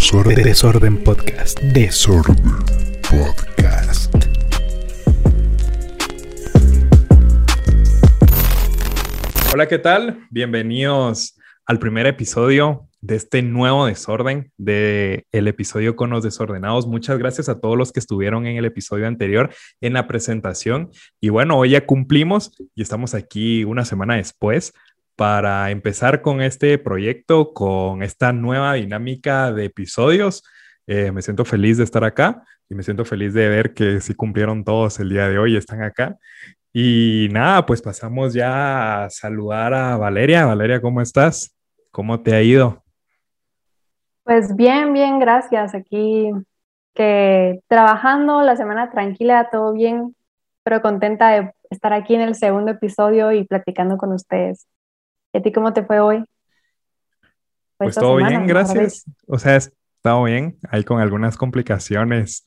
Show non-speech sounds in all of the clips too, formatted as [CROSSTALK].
Desorden, Desorden Podcast. Desorden Podcast. Hola, ¿qué tal? Bienvenidos al primer episodio de este nuevo desorden, de el episodio con los desordenados. Muchas gracias a todos los que estuvieron en el episodio anterior en la presentación. Y bueno, hoy ya cumplimos y estamos aquí una semana después para empezar con este proyecto, con esta nueva dinámica de episodios. Eh, me siento feliz de estar acá y me siento feliz de ver que sí cumplieron todos el día de hoy, están acá. Y nada, pues pasamos ya a saludar a Valeria. Valeria, ¿cómo estás? ¿Cómo te ha ido? Pues bien, bien, gracias. Aquí que trabajando la semana tranquila, todo bien, pero contenta de estar aquí en el segundo episodio y platicando con ustedes. ¿Y a ti cómo te fue hoy? Pues todo bien, gracias. O sea, he estado bien, ahí con algunas complicaciones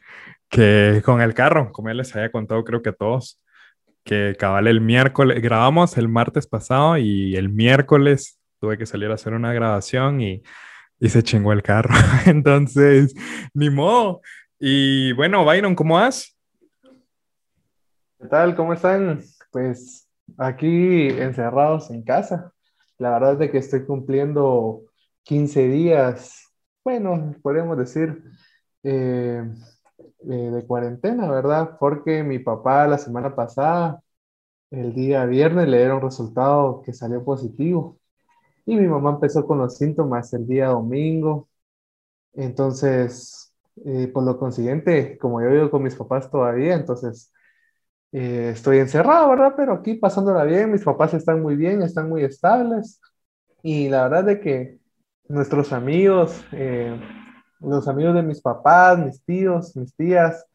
que con el carro, como ya les había contado, creo que a todos, que cabal el miércoles, grabamos el martes pasado y el miércoles tuve que salir a hacer una grabación y, y se chingó el carro. [LAUGHS] Entonces, ni modo. Y bueno, Byron, ¿cómo vas? ¿Qué tal? ¿Cómo están? Pues aquí encerrados en casa. La verdad es de que estoy cumpliendo 15 días, bueno, podríamos decir, eh, eh, de cuarentena, ¿verdad? Porque mi papá la semana pasada, el día viernes, le dieron resultado que salió positivo. Y mi mamá empezó con los síntomas el día domingo. Entonces, eh, por lo consiguiente, como yo vivo con mis papás todavía, entonces eh, estoy encerrado, ¿verdad? Pero aquí pasándola bien, mis papás están muy bien, están muy estables. Y la verdad de que nuestros amigos, eh, los amigos de mis papás, mis tíos, mis tías,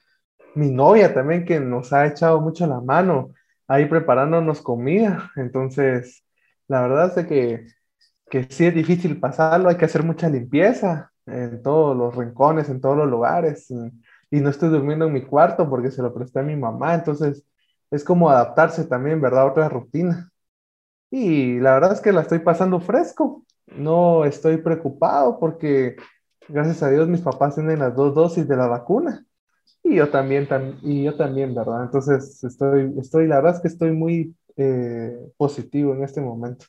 mi novia también que nos ha echado mucho la mano ahí preparándonos comida. Entonces, la verdad es que, que sí es difícil pasarlo, hay que hacer mucha limpieza en todos los rincones, en todos los lugares. Y, y no estoy durmiendo en mi cuarto porque se lo presté a mi mamá. Entonces, es como adaptarse también, ¿verdad? A otra rutina. Y la verdad es que la estoy pasando fresco. No estoy preocupado porque, gracias a Dios, mis papás tienen las dos dosis de la vacuna. Y yo también, y yo también, ¿verdad? Entonces, estoy, estoy, la verdad es que estoy muy eh, positivo en este momento.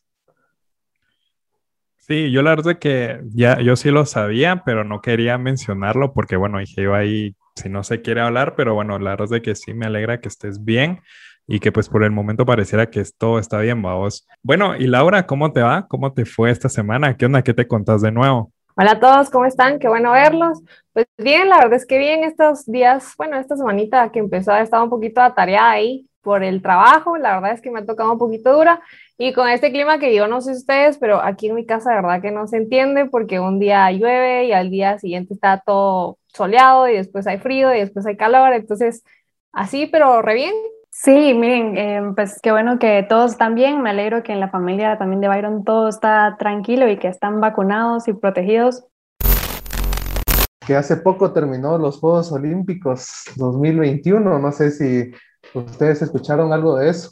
Sí, yo la verdad es que ya, yo sí lo sabía, pero no quería mencionarlo porque, bueno, dije yo ahí, si no se quiere hablar, pero bueno, la verdad es que sí me alegra que estés bien y que pues por el momento pareciera que todo está bien, vamos. Bueno, y Laura, ¿cómo te va? ¿Cómo te fue esta semana? ¿Qué onda? ¿Qué te contás de nuevo? Hola a todos, ¿cómo están? Qué bueno verlos. Pues bien, la verdad es que bien estos días, bueno, esta semanita que empezó, he estado un poquito atareada ahí por el trabajo, la verdad es que me ha tocado un poquito dura y con este clima que yo no sé ustedes, pero aquí en mi casa de verdad que no se entiende porque un día llueve y al día siguiente está todo soleado y después hay frío y después hay calor, entonces así, pero re bien. Sí, miren, eh, pues qué bueno que todos están bien, me alegro que en la familia también de Byron todo está tranquilo y que están vacunados y protegidos. Que hace poco terminó los Juegos Olímpicos 2021, no sé si ¿Ustedes escucharon algo de eso?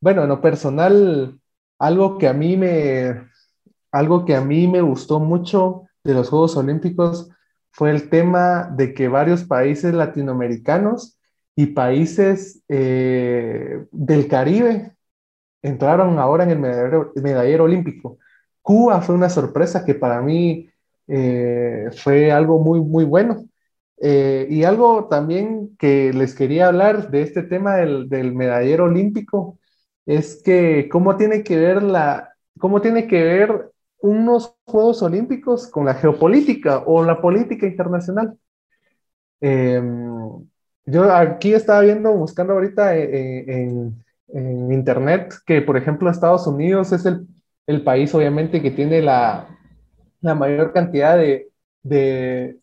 Bueno, en lo personal, algo que a mí me, algo que a mí me gustó mucho de los Juegos Olímpicos fue el tema de que varios países latinoamericanos y países eh, del Caribe entraron ahora en el medallero, olímpico. Cuba fue una sorpresa que para mí eh, fue algo muy, muy bueno. Eh, y algo también que les quería hablar de este tema del, del, medallero olímpico es que cómo tiene que ver la, cómo tiene que ver unos Juegos Olímpicos con la geopolítica o la política internacional. Em, yo aquí estaba viendo, buscando ahorita eh, en, en, internet que, por ejemplo, Estados Unidos es el, el país, obviamente, que tiene la, la mayor cantidad de, de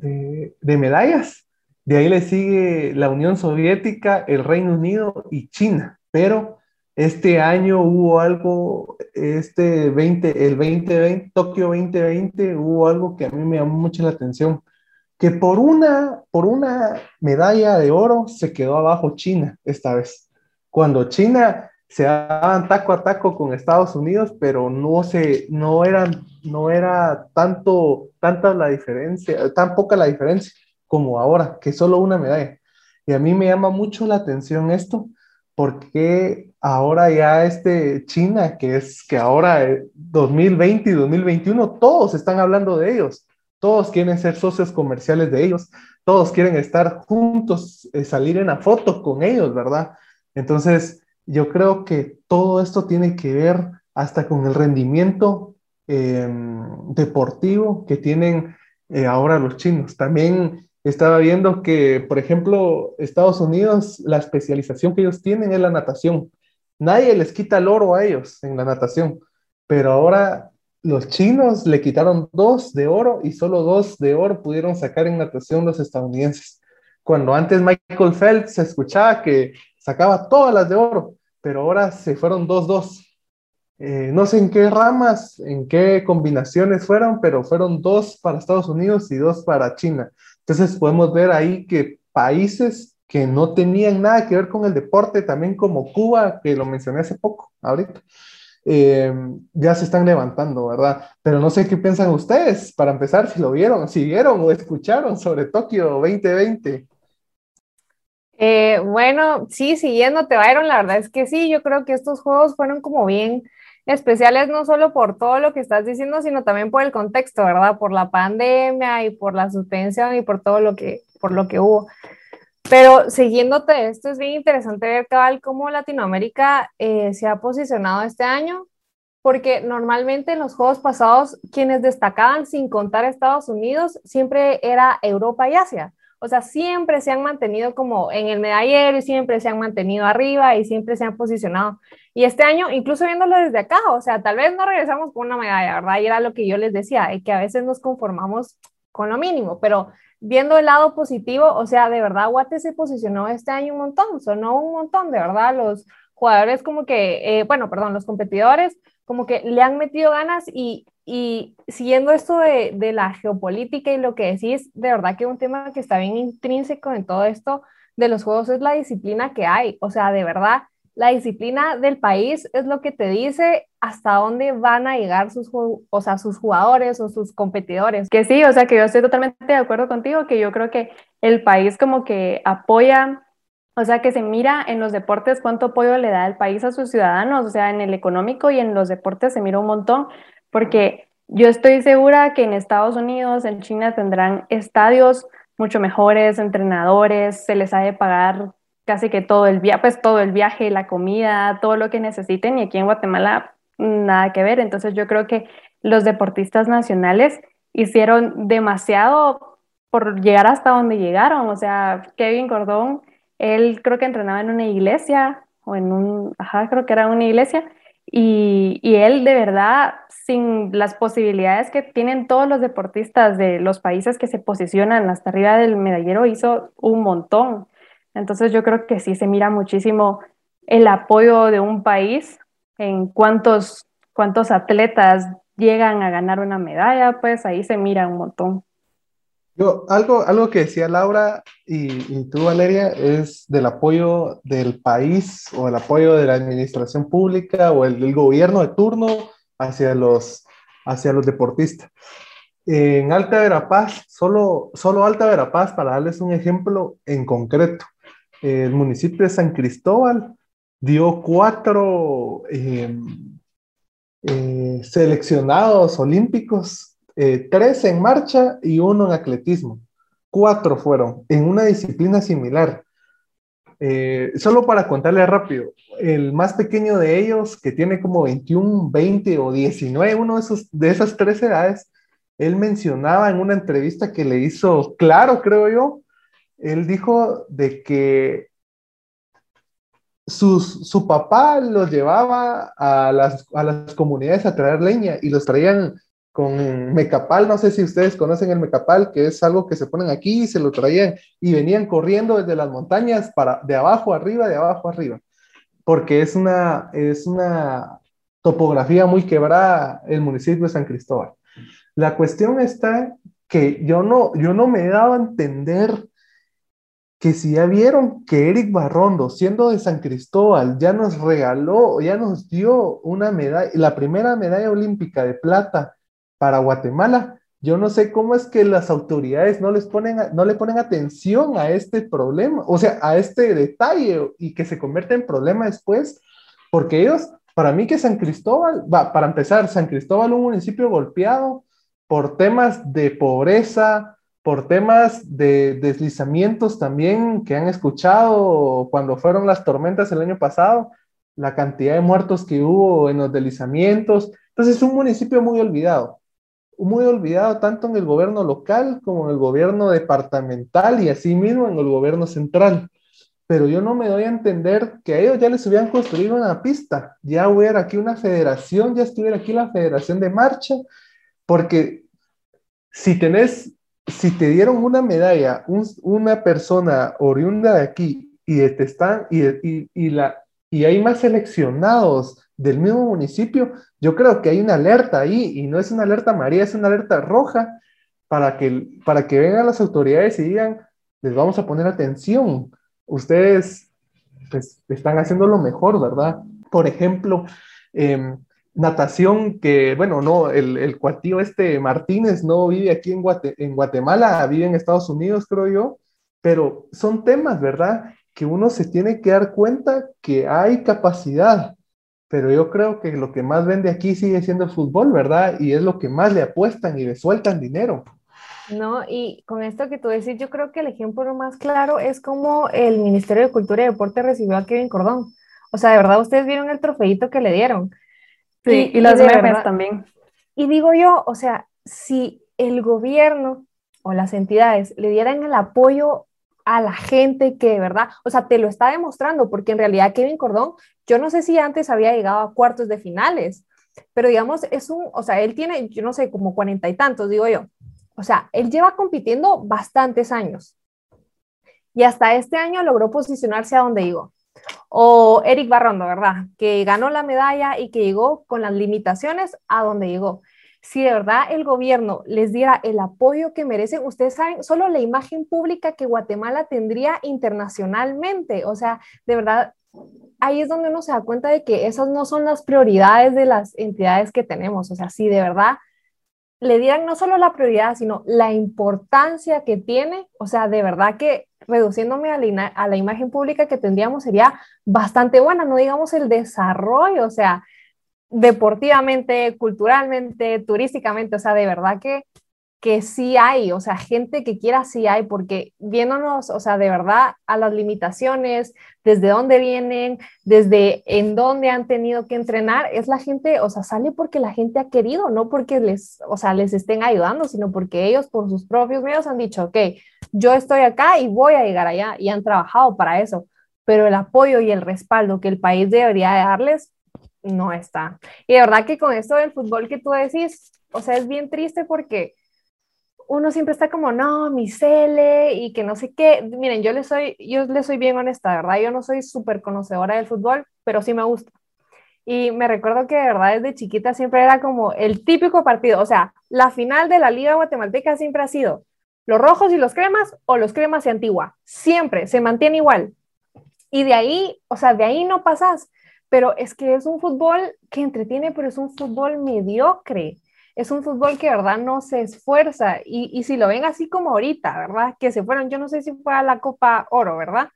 de, medallas. De ahí le sigue la Unión Soviética, el Reino Unido y China. Pero este año hubo algo, este 20, el 2020, Tokio 2020, hubo algo que a mí me llamó mucho la atención, que por una, por una medalla de oro se quedó abajo China esta vez. Cuando China se daban taco a taco con Estados Unidos, pero no se, no eran, no era tanto, tanta la diferencia, tan poca la diferencia como ahora, que solo una medalla. Y a mí me llama mucho la atención esto, porque ahora ya este China, que es que ahora 2020 eh, y 2021, todos están hablando de ellos, todos quieren ser socios comerciales de ellos, todos quieren estar juntos, eh, salir en la foto con ellos, ¿verdad? Entonces, yo creo que todo esto tiene que ver hasta con el rendimiento em, deportivo que tienen eh, ahora los chinos. También estaba viendo que, por ejemplo, Estados Unidos, la especialización que ellos tienen es la natación. Nadie les quita el oro a ellos en la natación, pero ahora los chinos le quitaron dos de oro y solo dos de oro pudieron sacar en natación los estadounidenses. Cuando antes Michael Phelps se escuchaba que sacaba todas las de oro, pero ahora se fueron dos, dos. Eh, no sé en qué ramas, en qué combinaciones fueron, pero fueron dos para Estados Unidos y dos para China. Entonces podemos ver ahí que países que no tenían nada que ver con el deporte, también como Cuba, que lo mencioné hace poco, ahorita, eh, ya se están levantando, ¿verdad? Pero no sé qué piensan ustedes, para empezar, si lo vieron, si vieron o escucharon sobre Tokio 2020. Eh, bueno, sí, siguiéndote, Byron, la verdad es que sí, yo creo que estos juegos fueron como bien especiales no solo por todo lo que estás diciendo, sino también por el contexto, ¿verdad? Por la pandemia y por la suspensión y por todo lo que, por lo que hubo. Pero siguiéndote esto, es bien interesante ver, cabal, cómo Latinoamérica eh, se ha posicionado este año, porque normalmente en los juegos pasados, quienes destacaban sin contar Estados Unidos, siempre era Europa y Asia. O sea, siempre se han mantenido como en el medallero y siempre se han mantenido arriba y siempre se han posicionado. Y este año, incluso viéndolo desde acá, o sea, tal vez no regresamos con una medalla, ¿verdad? Y era lo que yo les decía, que a veces nos conformamos con lo mínimo, pero viendo el lado positivo, o sea, de verdad, Guate se posicionó este año un montón, sonó un montón, de verdad, los jugadores como que, eh, bueno, perdón, los competidores como que le han metido ganas y, y siguiendo esto de, de, la geopolítica y lo que decís, de verdad que un tema que está bien intrínseco en todo esto de los juegos es la disciplina que hay. O sea, de verdad, la disciplina del país es lo que te dice hasta dónde van a llegar sus, o sea, sus jugadores o sus competidores. Que sí, o sea, que yo estoy totalmente de acuerdo contigo, que yo creo que el país como que apoya o sea, que se mira en los deportes cuánto apoyo le da el país a sus ciudadanos, o sea, en el económico y en los deportes se mira un montón, porque yo estoy segura que en Estados Unidos, en China tendrán estadios mucho mejores, entrenadores, se les ha de pagar casi que todo el viaje, pues todo el viaje, la comida, todo lo que necesiten y aquí en Guatemala nada que ver. Entonces yo creo que los deportistas nacionales hicieron demasiado por llegar hasta donde llegaron. O sea, Kevin Gordón, él creo que entrenaba en una iglesia o en un, ajá, creo que era una iglesia y, él de verdad, sin las posibilidades que tienen todos los deportistas de los países que se posicionan hasta arriba del medallero, hizo un montón. Entonces yo creo que sí se mira muchísimo el apoyo de un país en cuántos, cuántos atletas llegan a ganar una medalla, pues ahí se mira un montón. Yo, algo, algo que decía Laura y, tú, Valeria, es del apoyo del país o el apoyo de la administración pública o el, gobierno de turno hacia los, hacia los deportistas. En Alta Verapaz, solo, solo Alta Verapaz, para darles un ejemplo en concreto, el municipio de San Cristóbal dio cuatro eh, eh, seleccionados olímpicos eh, tres en marcha y uno en atletismo. Cuatro fueron en una disciplina similar. Eh, solo para contarle rápido, el más pequeño de ellos, que tiene como 21, 20 o 19, uno de, esos, de esas tres edades, él mencionaba en una entrevista que le hizo claro, creo yo, él dijo de que su papá los llevaba a las, a las comunidades a traer leña y los traían con mecapal, no sé si ustedes conocen el mecapal, que es algo que se ponen aquí y se lo traían y venían corriendo desde las montañas para de abajo arriba, de abajo arriba, porque es una, es una topografía muy quebrada el municipio de San Cristóbal. La cuestión está que yo no, yo no me he dado a entender que si ya vieron que Eric Barrondo, siendo de San Cristóbal, ya nos regaló, ya nos dio una medalla, la primera medalla olímpica de plata para Guatemala. Yo no sé cómo es que las autoridades no les ponen, no le ponen atención a este problema, o sea, a este detalle y que se convierte en problema después, porque ellos, para mí que San Cristóbal, va, para empezar, San Cristóbal un municipio golpeado por temas de pobreza, por temas de deslizamientos también que han escuchado cuando fueron las tormentas el año pasado, la cantidad de muertos que hubo en los deslizamientos. Entonces es un municipio muy olvidado muy olvidado tanto en el gobierno local como en el gobierno departamental y así mismo en el gobierno central. Pero yo no me doy a entender que a ellos ya les hubieran construido una pista, ya hubiera aquí una federación, ya estuviera aquí la federación de marcha, porque si tenés, si te dieron una medalla, una persona oriunda de aquí y te están, y, y, y, la, y hay más seleccionados del mismo municipio, yo creo que hay una alerta ahí y no es una alerta amarilla, es una alerta roja para que, para que vengan las autoridades y digan, les vamos a poner atención, ustedes pues, están haciendo lo mejor, ¿verdad? Por ejemplo, em, natación que, bueno, no, el, el cuatío este Martínez no vive aquí en, en Guatemala, vive en Estados Unidos, creo yo, pero son temas, ¿verdad? Que uno se tiene que dar cuenta que hay capacidad, pero yo creo que lo que más vende aquí sigue siendo el fútbol, ¿verdad? Y es lo que más le apuestan y le sueltan dinero. No, y con esto que tú decís, yo creo que el ejemplo más claro es como el Ministerio de Cultura y Deporte recibió a Kevin Cordón. O sea, de verdad, ustedes vieron el trofeito que le dieron. Sí, y, las memes también. Y digo yo, o sea, si el gobierno o las entidades le dieran el apoyo a la gente que de verdad, o sea, te lo está demostrando, porque en realidad Kevin Cordón, yo no sé si antes había llegado a cuartos de finales, pero digamos, es un, o sea, él tiene, yo no sé, como cuarenta y tantos, digo yo. O sea, él lleva compitiendo bastantes años. Y hasta este año logró posicionarse a donde llegó. O Eric Barrondo, ¿verdad? Que ganó la medalla y que llegó con las limitaciones a donde llegó si de verdad el gobierno les diera el apoyo que merecen, ustedes saben solo la imagen pública que Guatemala tendría internacionalmente. O sea, de verdad, ahí es donde uno se da cuenta de que esas no son las prioridades de las entidades que tenemos. O sea, si de verdad le dieran no solo la prioridad, sino la importancia que tiene, o sea, de verdad que reduciéndome a la, a la imagen pública que tendríamos sería bastante buena, no digamos el desarrollo, o sea, deportivamente, culturalmente, turísticamente, o sea, de verdad que, que sí hay, o sea, gente que quiera sí hay, porque viéndonos, o sea, de verdad a las limitaciones, desde dónde vienen, desde en dónde han tenido que entrenar, es la gente, o sea, sale porque la gente ha querido, no porque les, o sea, les estén ayudando, sino porque ellos por sus propios medios han dicho, ok, yo estoy acá y voy a llegar allá, y han trabajado para eso, pero el apoyo y el respaldo que el país debería darles, no está. Y de verdad que con esto del fútbol que tú decís, o sea, es bien triste porque uno siempre está como, no, mi cele y que no sé qué. Miren, yo le soy, yo le soy bien honesta, ¿verdad? Yo no soy súper conocedora del fútbol, pero sí me gusta. Y me recuerdo que de verdad desde chiquita siempre era como el típico partido, o sea, la final de la Liga Guatemalteca siempre ha sido los rojos y los cremas o los cremas y antigua. Siempre se mantiene igual. Y de ahí, o sea, de ahí no pasas pero es que es un fútbol que entretiene, pero es un fútbol mediocre. Es un fútbol que, ¿verdad? No se esfuerza. Y, y si lo ven así como ahorita, ¿verdad? Que se fueron, yo no sé si fue a la Copa Oro, ¿verdad?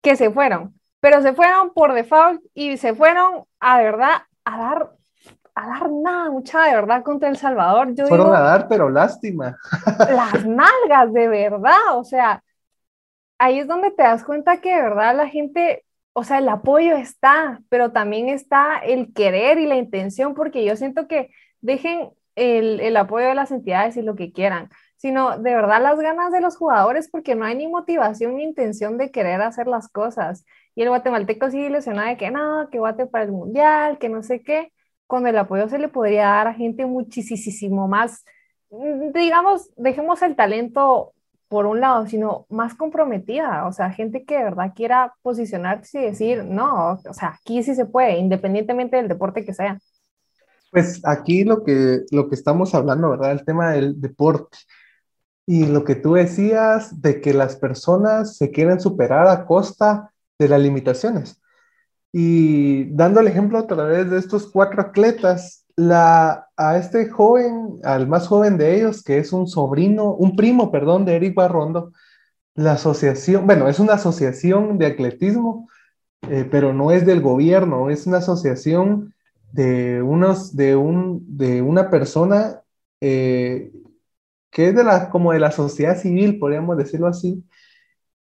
Que se fueron, pero se fueron por default y se fueron a, de verdad, a dar a dar nada, mucha de verdad contra El Salvador. Yo Fueron a dar, pero lástima. [LAUGHS] Las nalgas, de verdad. O sea, ahí es donde te das cuenta que de verdad la gente o sea, el apoyo está, pero también está el querer y la intención, porque yo siento que dejen el, apoyo de las entidades y lo que quieran, sino de verdad las ganas de los jugadores, porque no hay ni motivación ni intención de querer hacer las cosas. Y el guatemalteco sigue ilusionado de que no, que guate para el mundial, que no sé qué, cuando el apoyo se le podría dar a gente muchísimo más, mm, digamos, dejemos el talento por un lado, sino más comprometida, o sea, gente que de verdad quiera posicionarse y decir, no, o sea, aquí sí se puede, independientemente del deporte que sea. Pues aquí lo que, lo que estamos hablando, ¿verdad? El tema del deporte. Y lo que tú decías de que las personas se quieren superar a costa de las limitaciones. Y dando el ejemplo a través de estos cuatro atletas, la, a este joven, al más joven de ellos, que es un sobrino, un primo, perdón, de Eric Barrondo, la asociación, bueno, es una asociación de atletismo, eh, pero no es del gobierno, es una asociación de, unos, de, un, de una persona eh, que es de la, como de la sociedad civil, podríamos decirlo así,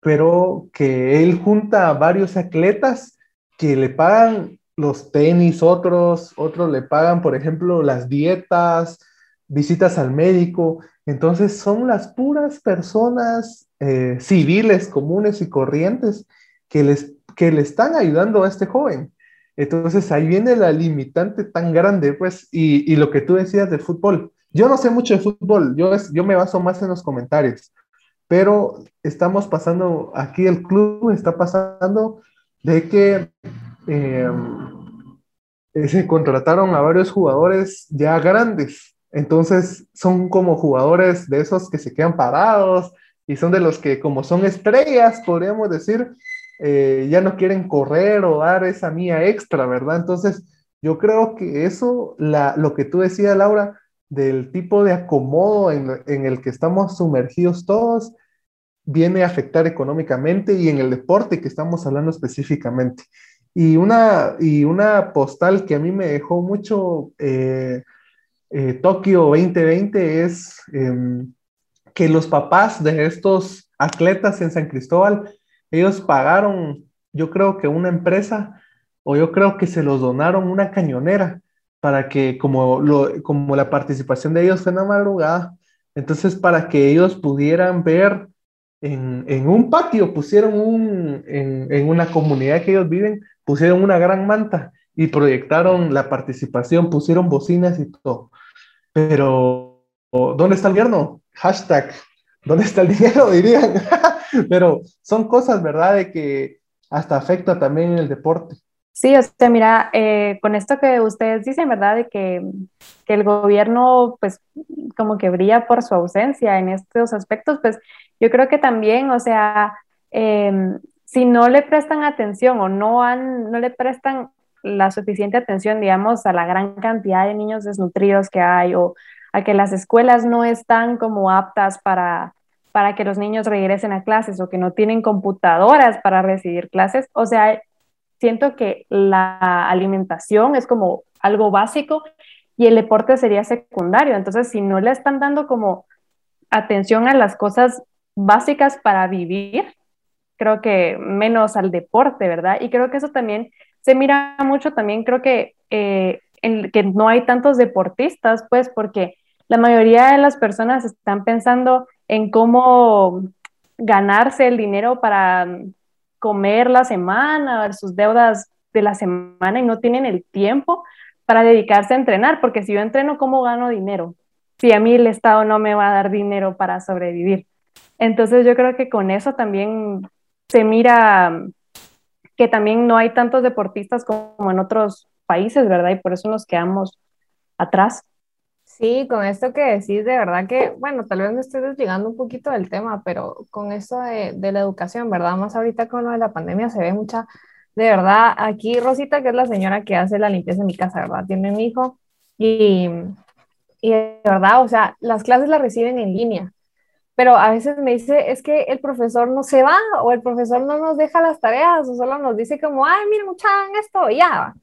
pero que él junta a varios atletas que le pagan los tenis, otros, otros le pagan, por ejemplo, las dietas, visitas al médico. Entonces son las puras personas eh, civiles, comunes y corrientes que, les, que le están ayudando a este joven. Entonces ahí viene la limitante tan grande, pues, y, y lo que tú decías del fútbol. Yo no sé mucho de fútbol, yo, yo me baso más en los comentarios, pero estamos pasando, aquí el club está pasando de que Em, eh, se contrataron a varios jugadores ya grandes. Entonces son como jugadores de esos que se quedan parados y son de los que como son estrellas, podríamos decir, eh, ya no quieren correr o dar esa mía extra, ¿verdad? Entonces yo creo que eso, la, lo que tú decías, Laura, del tipo de acomodo en, el que estamos sumergidos todos, viene a afectar económicamente y en el deporte que estamos hablando específicamente. Y una, y una postal que a mí me dejó mucho eh, eh, Tokio 2020 es em, que los papás de estos atletas en San Cristóbal, ellos pagaron, yo creo que una empresa, o yo creo que se los donaron una cañonera para que, como, lo, como la participación de ellos fue en la madrugada, entonces para que ellos pudieran ver en, en un patio, pusieron un, en, en, una comunidad que ellos viven, pusieron una gran manta y proyectaron la participación, pusieron bocinas y todo. Pero, ¿dónde está el gobierno? Hashtag, ¿dónde está el dinero? [LAUGHS] Dirían. [LAUGHS] Pero son cosas, ¿verdad? De que hasta afecta también el deporte. Sí, o sea, mira, eh, con esto que ustedes dicen, ¿verdad? De que, que, el gobierno, pues, como que brilla por su ausencia en estos aspectos, pues, yo creo que también, o sea, eh, si no le prestan atención o no, han, no le prestan la suficiente atención, digamos, a la gran cantidad de niños desnutridos que hay o a que las escuelas no están como aptas para, para que los niños regresen a clases o que no tienen computadoras para recibir clases. O sea, siento que la alimentación es como algo básico y el deporte sería secundario. Entonces, si no le están dando como atención a las cosas básicas para vivir, creo que menos al deporte, ¿verdad? Y creo que eso también se mira mucho, también creo que, eh, que no hay tantos deportistas, pues porque la mayoría de las personas están pensando en cómo ganarse el dinero para comer la semana, sus deudas de la semana y no tienen el tiempo para dedicarse a entrenar, porque si yo entreno, ¿cómo gano dinero? Si a mí el Estado no me va a dar dinero para sobrevivir. Entonces yo creo que con eso también se mira que también no hay tantos deportistas como en otros países, ¿verdad? Y por eso nos quedamos atrás. Sí, con esto que decís, de verdad que, bueno, tal vez me estoy desligando un poquito del tema, pero con esto de, de, la educación, ¿verdad? Más ahorita con lo de la pandemia se ve mucha, de verdad, aquí Rosita, que es la señora que hace la limpieza en mi casa, ¿verdad? Tiene un hijo y, y de verdad, o sea, las clases las reciben en línea pero a veces me dice, es que el profesor no se va o el profesor no nos deja las tareas o solo nos dice como, ay, mira, mucha, esto, ya.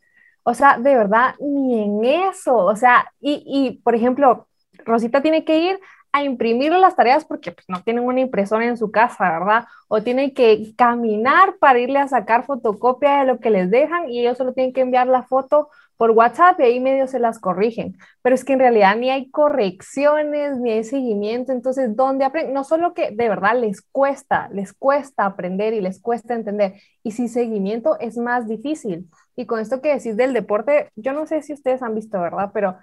O sea, de verdad, ni en eso. O sea, y, y, por ejemplo, Rosita tiene que ir a imprimir las tareas porque pues, no tienen una impresora en su casa, ¿verdad? O tienen que caminar para irle a sacar fotocopia de lo que les dejan y ellos solo tienen que enviar la foto por WhatsApp y ahí medio se las corrigen. Pero es que en realidad ni hay correcciones, ni hay seguimiento. Entonces, ¿dónde aprenden? No solo que de verdad les cuesta, les cuesta aprender y les cuesta entender. Y sin seguimiento es más difícil. Y con esto que decís del deporte, yo no sé si ustedes han visto, ¿verdad? Pero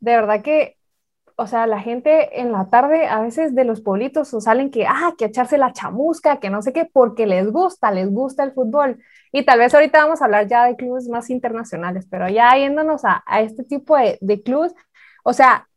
de verdad que o sea, la gente en la tarde a veces de los pueblitos salen que, ah, que echarse la chamusca, que no sé qué, porque les gusta, les gusta el fútbol. Y tal vez ahorita vamos a hablar ya de clubes más internacionales, pero ya yéndonos a, a este tipo de, de clubes, o sea,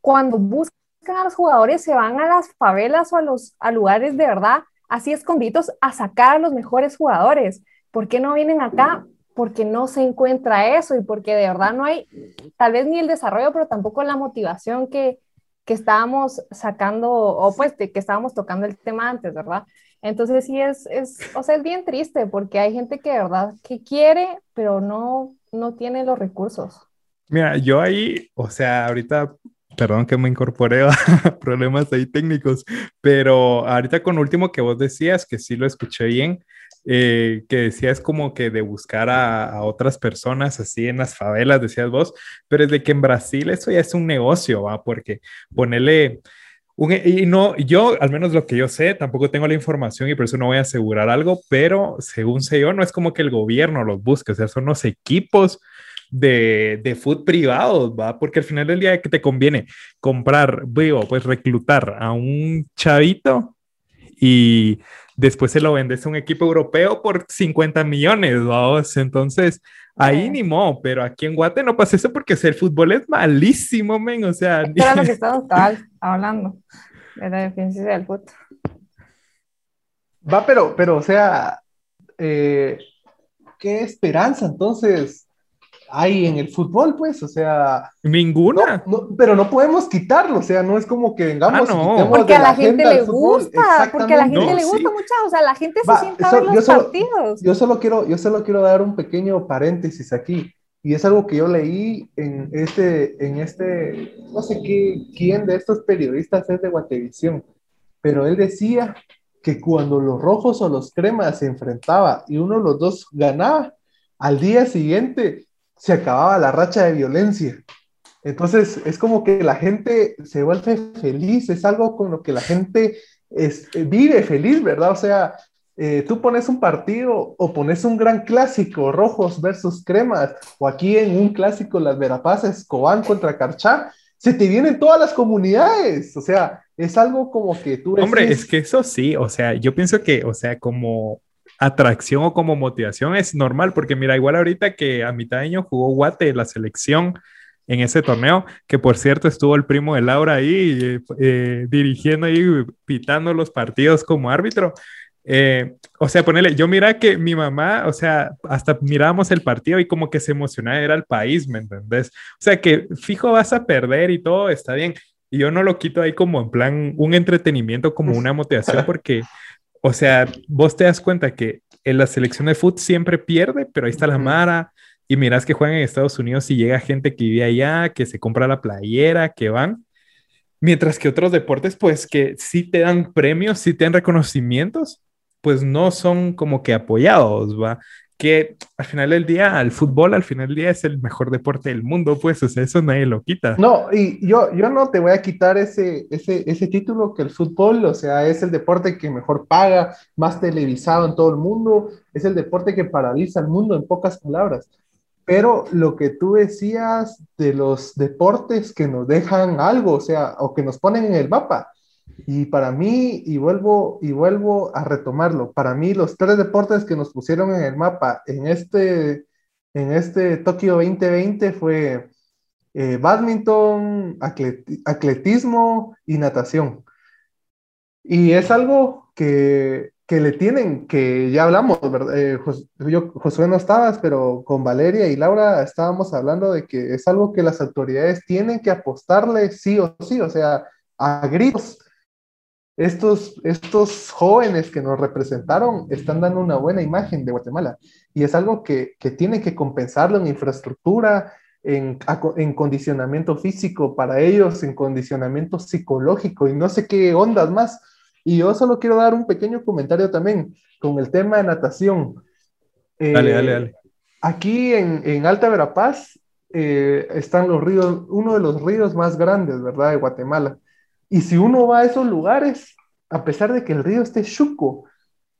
cuando buscan a los jugadores se van a las favelas o a los a lugares de verdad así escondidos a sacar a los mejores jugadores. ¿Por qué no vienen acá porque no se encuentra eso y porque de verdad no hay tal vez ni el desarrollo, pero tampoco la motivación que, que estábamos sacando, o pues que estábamos tocando el tema antes, ¿verdad? Entonces sí es, es, o sea, es bien triste porque hay gente que de verdad que quiere, pero no, no tiene los recursos. Mira, yo ahí, o sea, ahorita, perdón que me incorporé a [LAUGHS] problemas ahí técnicos, pero ahorita con último que vos decías, que sí lo escuché bien, eh, que decías como que de buscar a, otras personas así en las favelas, decías vos, pero es de que en Brasil eso ya es un negocio, ¿va? Porque ponerle... Un, y no, yo, al menos lo que yo sé, tampoco tengo la información y por eso no voy a asegurar algo, pero según sé yo, no es como que el gobierno los busque, o sea, son los equipos de, de food privados, ¿va? Porque al final del día que te conviene comprar, vivo, pues reclutar a un chavito y después se lo vendes a un equipo europeo por 50 millones, vamos. Entonces, ahí ni modo, pero aquí en Guate no pasa eso porque el fútbol es malísimo, men, o sea. Esto lo que estamos hablando, de la defensa del fútbol. Va, pero, pero, o sea, eh, qué esperanza entonces hay en el fútbol, pues, o sea. Ninguna. pero no podemos quitarlo, o sea, no es como que vengamos ah, no. porque a la, gente le gusta, porque a la gente le gusta mucho, o sea, la gente se sienta a ver los partidos. Yo solo, quiero, yo solo quiero dar un pequeño paréntesis aquí, y es algo que yo leí en este, en este, no sé qué, quién de estos periodistas es de Guatevisión, pero él decía que cuando los rojos o los cremas se enfrentaba y uno de los dos ganaba, al día siguiente se acababa la racha de violencia. Entonces es como que la gente se vuelve feliz, es algo con lo que la gente es, vive feliz, ¿verdad? O sea, eh, tú pones un partido o pones un gran clásico, rojos versus cremas, o aquí en un clásico las Verapaces, Cobán contra Carchá, se te vienen todas las comunidades, o sea, es algo como que tú... Hombre, es que eso sí, o sea, yo pienso que, o sea, como atracción o como motivación es normal, porque mira, igual ahorita que a mitad de año jugó Guate la selección en ese torneo, que por cierto estuvo el primo de Laura ahí eh, eh, dirigiendo y pitando los partidos como árbitro. Eh, o sea, ponele, yo mira que mi mamá, o sea, hasta mirábamos el partido y como que se emocionaba, era el país, ¿me entendés? O sea, que fijo vas a perder y todo, está bien. Y yo no lo quito ahí como en plan un entretenimiento, como una motivación, porque o sea, vos te das cuenta que en la selección de fútbol siempre pierde, pero ahí está la Mara y miras que juegan en Estados Unidos y llega gente que vive allá, que se compra la playera, que van. Mientras que otros deportes, pues que sí te dan premios, sí te dan reconocimientos, pues no son como que apoyados, ¿va? Que al final del día, el fútbol al final del día es el mejor deporte del mundo, pues, o sea, eso nadie lo quita. No, y yo, yo no te voy a quitar ese, ese, ese título que el fútbol, o sea, es el deporte que mejor paga, más televisado en todo el mundo, es el deporte que paraliza el mundo en pocas palabras. Pero lo que tú decías de los deportes que nos dejan algo, o sea, o que nos ponen en el mapa, y para mí, y vuelvo, y vuelvo a retomarlo, para mí los tres deportes que nos pusieron en el mapa en este, en este Tokio 2020 fue eh, badminton, atletismo y natación. Y es algo que, que le tienen, que ya hablamos, ¿verdad? Eh, yo, Josué no estabas, pero con Valeria y Laura estábamos hablando de que es algo que las autoridades tienen que apostarle sí o sí, o sea, a gritos estos, estos jóvenes que nos representaron están dando una buena imagen de Guatemala y es algo que, que tienen que compensarlo en infraestructura, en, en, condicionamiento físico para ellos, en condicionamiento psicológico y no sé qué ondas más. Y yo solo quiero dar un pequeño comentario también con el tema de natación. dale, dale, dale. Aquí en, en Alta Verapaz eh, están los ríos, uno de los ríos más grandes, ¿verdad?, de Guatemala. Y si uno va a esos lugares, a pesar de que el río esté chuco,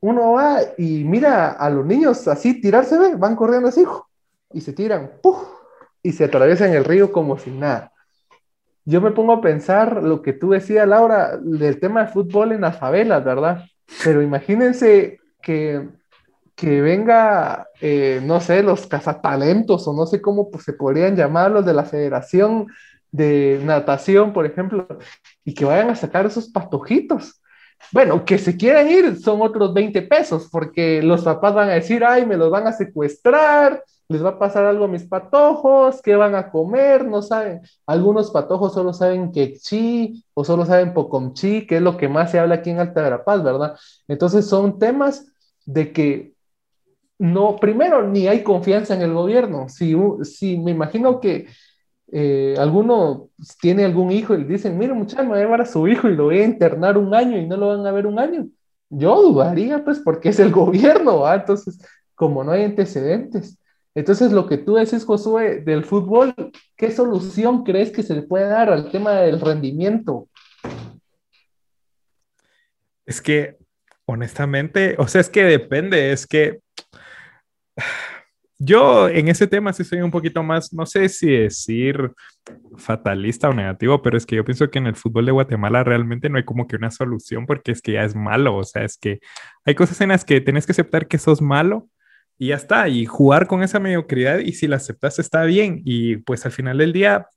uno va y mira a los niños así tirarse, van corriendo así, y se tiran, y se atraviesan el río como si nada. Yo me pongo a pensar lo que tú decías, Laura, del tema de fútbol en las favelas, ¿verdad? Pero imagínense que, que venga, eh, no sé, los cazatalentos o no sé cómo pues, se podrían llamar los de la federación de natación, por ejemplo, y que vayan a sacar esos patojitos bueno, que se quieran ir son otros 20 pesos, porque los papás van a decir, ay, me los van a secuestrar, les va a pasar algo a mis patojos, qué van a comer, no saben. Algunos patojos solo saben quechí o solo saben pocomchi, que es lo que más se habla aquí en Alta Verapaz, ¿verdad? Entonces son temas de que no, primero, ni hay confianza en el gobierno. Si, si me imagino que eh, alguno tiene algún hijo y le dicen, mire muchacho, me voy a llevar a su hijo y lo voy a internar un año y no lo van a ver un año. Yo dudaría, pues, porque es el [LAUGHS] gobierno, ¿va? Entonces, como no hay antecedentes. Entonces, lo que tú decís, Josué, del fútbol, ¿qué solución crees que se le puede dar al tema del rendimiento? Es que, honestamente, o sea, es que depende, es que yo en ese tema sí soy un poquito más, no sé si decir fatalista o negativo, pero es que yo pienso que en el fútbol de Guatemala realmente no hay como que una solución porque es que ya es malo, o sea, es que hay cosas en las que tenés que aceptar que sos malo y ya está, y jugar con esa mediocridad y si la aceptas está bien y pues al final del día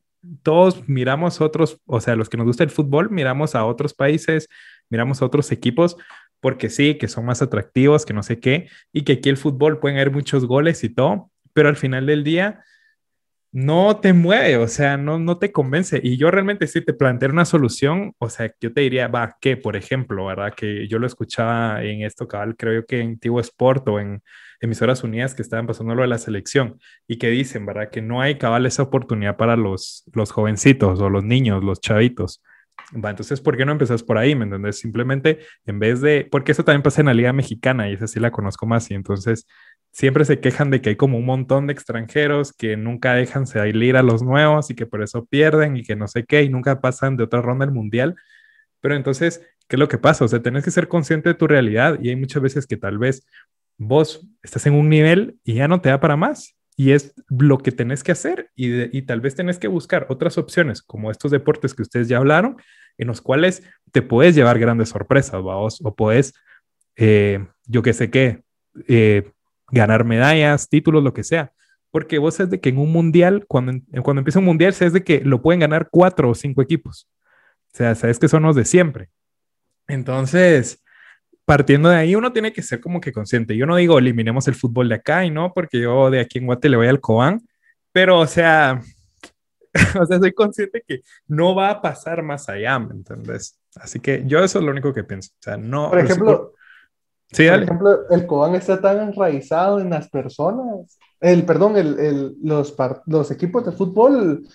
todos miramos otros, o sea, los que nos gusta el fútbol, miramos a otros países, miramos a otros equipos porque sí, que son más atractivos, que no sé qué, y que aquí el fútbol pueden haber muchos goles y todo, pero al final del día no te mueve, o sea, no, no te convence. Y yo realmente sí te planteé una solución, o sea, yo te diría, va, que por ejemplo, ¿verdad? Que yo lo escuchaba en esto, cabal, creo que en Tivo Sport o en emisoras unidas que estaban pasando lo de la selección y que dicen, ¿verdad? Que no hay cabal esa oportunidad para los, los jovencitos o los niños, los chavitos. Entonces, ¿por qué no empezás por ahí? ¿Me entiendes? Simplemente, en vez de, porque eso también pasa en la Liga Mexicana y esa sí la conozco más, y entonces siempre se quejan de que hay como un montón de extranjeros que nunca dejan salir a los nuevos y que por eso pierden y que no sé qué y nunca pasan de otra ronda del mundial. Pero entonces, ¿qué es lo que pasa? O sea, tenés que ser consciente de tu realidad y hay muchas veces que tal vez vos estás en un nivel y ya no te da para más y es lo que tenés que hacer y, tal vez tenés que buscar otras opciones como estos deportes que ustedes ya hablaron, en los cuales te puedes llevar grandes sorpresas, o puedes, eh, yo que sé qué, eh, ganar medallas, títulos, lo que sea. Porque vos sabes de que en un mundial, cuando, cuando empieza un mundial, sabes de que lo pueden ganar cuatro o cinco equipos. O sea, sabes que son los de siempre. Entonces, partiendo de ahí, uno tiene que ser como que consciente. Yo no digo eliminemos el fútbol de acá y no, porque yo de aquí en Guate le voy al Cobán, pero o sea, [LAUGHS] o sea, soy consciente que no va a pasar más allá, ¿me entiendes? Así que yo eso es lo único que pienso. O sea, no. Por ejemplo, sí, por ejemplo el Cobán está tan enraizado en las personas. El, perdón, el, el, los, los equipos de fútbol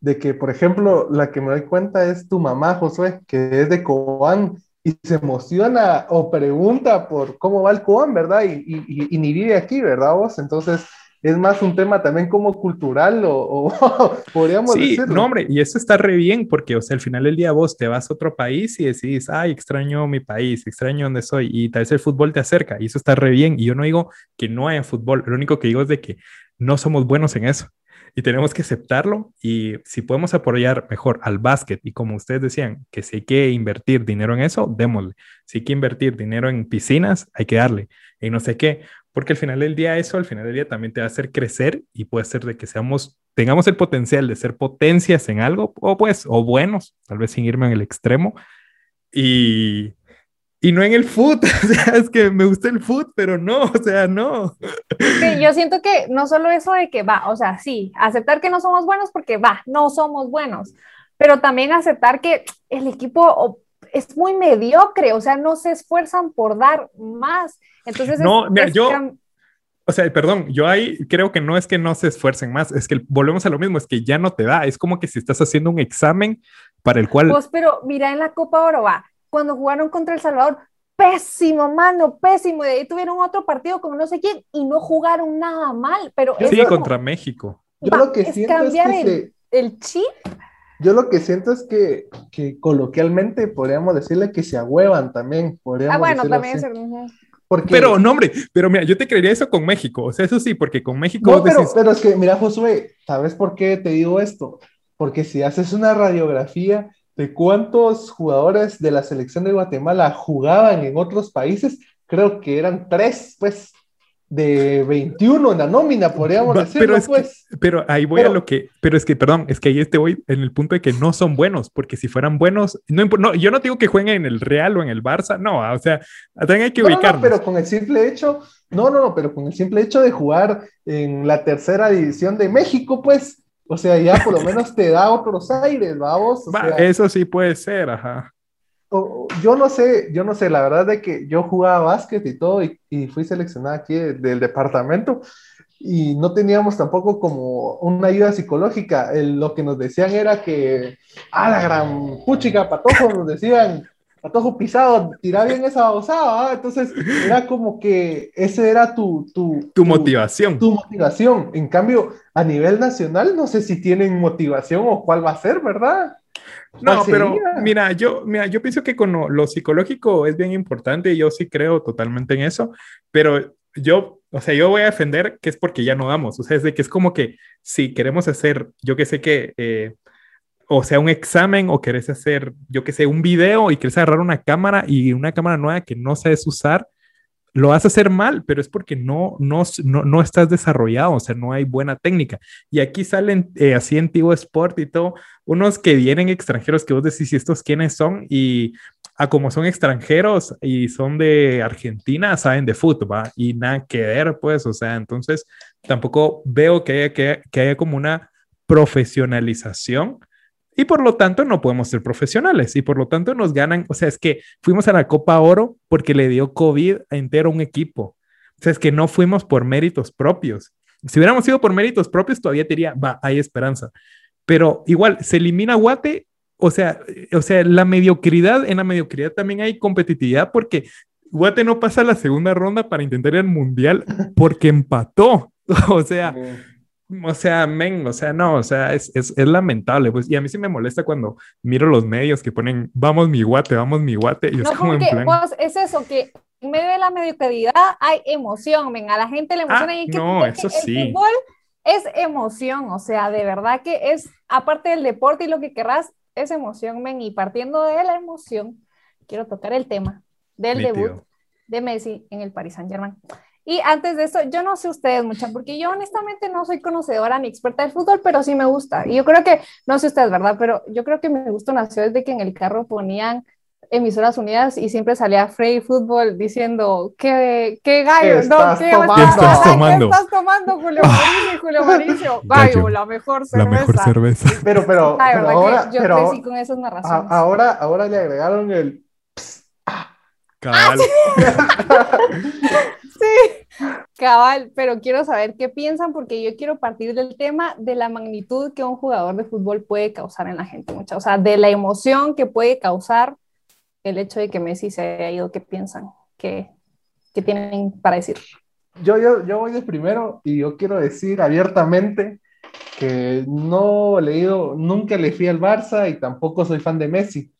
de que, por ejemplo, la que me doy cuenta es tu mamá, Josué, que es de Cobán y se emociona o pregunta por cómo va el Cobán, ¿verdad? Y, y, y, ni vive aquí, ¿verdad vos? Entonces, es más un tema también como cultural o, o [LAUGHS] podríamos sí, no, hombre, y eso está re bien porque, o sea, al final del día vos te vas a otro país y decís, ay, extraño mi país, extraño donde soy, y tal vez el fútbol te acerca, y eso está re bien. Y yo no digo que no haya fútbol, lo único que digo es de que no somos buenos en eso y tenemos que aceptarlo y si podemos apoyar mejor al básquet y como ustedes decían, que si hay que invertir dinero en eso, démosle. Si hay que invertir dinero en piscinas, hay que darle. Y no sé qué, porque al final del día eso, al final del día también te va a hacer crecer y puede ser de que seamos, tengamos el potencial de ser potencias en algo o pues, o buenos, tal vez sin irme en el extremo. Y, y no en el foot. [LAUGHS] O sea, es que me gusta el foot, pero no, o sea, no. yo siento que no solo eso de que va, o sea, sí, aceptar que no somos buenos porque va, no somos buenos, pero también aceptar que el equipo es muy mediocre, o sea, no se esfuerzan por dar más. Entonces, no, mira, yo, o sea, perdón, yo ahí creo que no es que no se esfuercen más, es que volvemos a lo mismo, es que ya no te da, es como que si estás haciendo un examen para el cual... Pues, pero mira en la Copa Oro va, cuando jugaron contra El Salvador, pésimo, mano, pésimo. Y de ahí tuvieron otro partido como no sé quién y no jugaron nada mal. Pero sí, contra México. Yo lo que siento cambiar es que el, chip. Yo lo que siento es que, que, coloquialmente podríamos decirle que se ahuevan también. ah, bueno, también es porque... Pero, no, hombre, pero mira, yo te creería eso con México. O sea, eso sí, porque con México. No, pero, pero es que, mira, Josué, ¿sabes por qué te digo esto? Porque si haces una radiografía, de cuántos jugadores de la selección de Guatemala jugaban en otros países, creo que eran tres, pues. de 21 en la nómina, podríamos decirlo, pero pues. pero ahí voy a lo que, pero es que, perdón, es que ahí este voy en el punto de que no son buenos, porque si fueran buenos, no, no yo no digo que jueguen en el Real o en el Barça, no, o sea, también hay que ubicarnos. pero con el simple hecho, no, no, no, pero con el simple hecho de jugar en la tercera división de México, pues, o sea, ya por lo menos te da otros aires, vamos. eso sí puede ser, ajá yo no sé, yo no sé, la verdad de que yo jugaba básquet y todo y, fui seleccionada aquí del departamento y no teníamos tampoco como una ayuda psicológica. lo que nos decían era que, ah, la gran puchica, patojo, nos decían, patojo pisado, tira bien esa osada, entonces era como que ese era tu, tu, tu, motivación. Tu motivación. En cambio, a nivel nacional, no sé si tienen motivación o cuál va a ser, ¿verdad? No, pero mira, yo, mira, yo pienso que con lo, psicológico es bien importante y yo sí creo totalmente en eso, pero yo, o sea, yo voy a defender que es porque ya no damos, o sea, es de que es como que si queremos hacer, yo que sé que, eh, o sea, un examen o querés hacer, yo que sé, un video y querés agarrar una cámara y una cámara nueva que no sabes usar, lo vas a hacer mal, pero es porque no, no, no, estás desarrollado, o sea, no hay buena técnica. Y aquí salen eh, así en Tivo Sport y todo, unos que vienen extranjeros que vos decís, ¿y estos quiénes son? Y a como son extranjeros y son de Argentina, saben de fútbol, y nada que ver, pues, o sea, entonces tampoco veo que haya, que, que haya como una profesionalización y por lo tanto no podemos ser profesionales y por lo tanto nos ganan, o sea, es que fuimos a la Copa Oro porque le dio COVID a entero un equipo. O sea, es que no fuimos por méritos propios. Si hubiéramos ido por méritos propios, todavía te diría, va, hay esperanza. Pero igual, se elimina Guate, o sea, o sea, la mediocridad, en la mediocridad también hay competitividad porque Guate no pasa la segunda ronda para intentar el mundial porque empató. [LAUGHS] O sea, o sea, men, o sea, no, o sea, es, es, es, lamentable, pues, y a mí sí me molesta cuando miro los medios que ponen, vamos mi guate, vamos mi guate, y no, es como en plan... Pues, es eso, que en medio de la mediocridad hay emoción, men, a la gente le emociona ah, y que, no, eso el sí. fútbol es emoción, o sea, de verdad que es, aparte del deporte y lo que querrás, es emoción, men, y partiendo de la emoción, quiero tocar el tema del debut de Messi en el Paris Saint-Germain. Y antes de eso, yo no sé ustedes mucho, porque yo honestamente no soy conocedora ni experta del fútbol, pero sí me gusta. Y yo creo que, no sé ustedes, ¿verdad? Pero yo creo que mi gusto nació desde que en el carro ponían emisoras unidas y siempre salía Frey Fútbol diciendo que qué gallo, ¿Qué estás no, ¿qué tomando? estás tomando? ¿Qué estás tomando, Julio Mauricio? Julio [LAUGHS] Mauricio, gallo, la mejor cerveza. La mejor cerveza. Pero, pero, Ay, pero ahora, que yo pero crecí con esas narraciones. a- ahora, ahora le agregaron el Cabal. Sí, [LAUGHS] [LAUGHS] cabal, pero quiero saber qué piensan porque yo quiero partir del tema de la magnitud que un jugador de fútbol puede causar en la gente, mucha, o sea, de la emoción que puede causar el hecho de que Messi se haya ido, ¿qué piensan? ¿Qué, qué tienen para decir? yo, yo, yo voy de primero y yo quiero decir abiertamente que no he leído, nunca le fui al Barça y tampoco soy fan de Messi.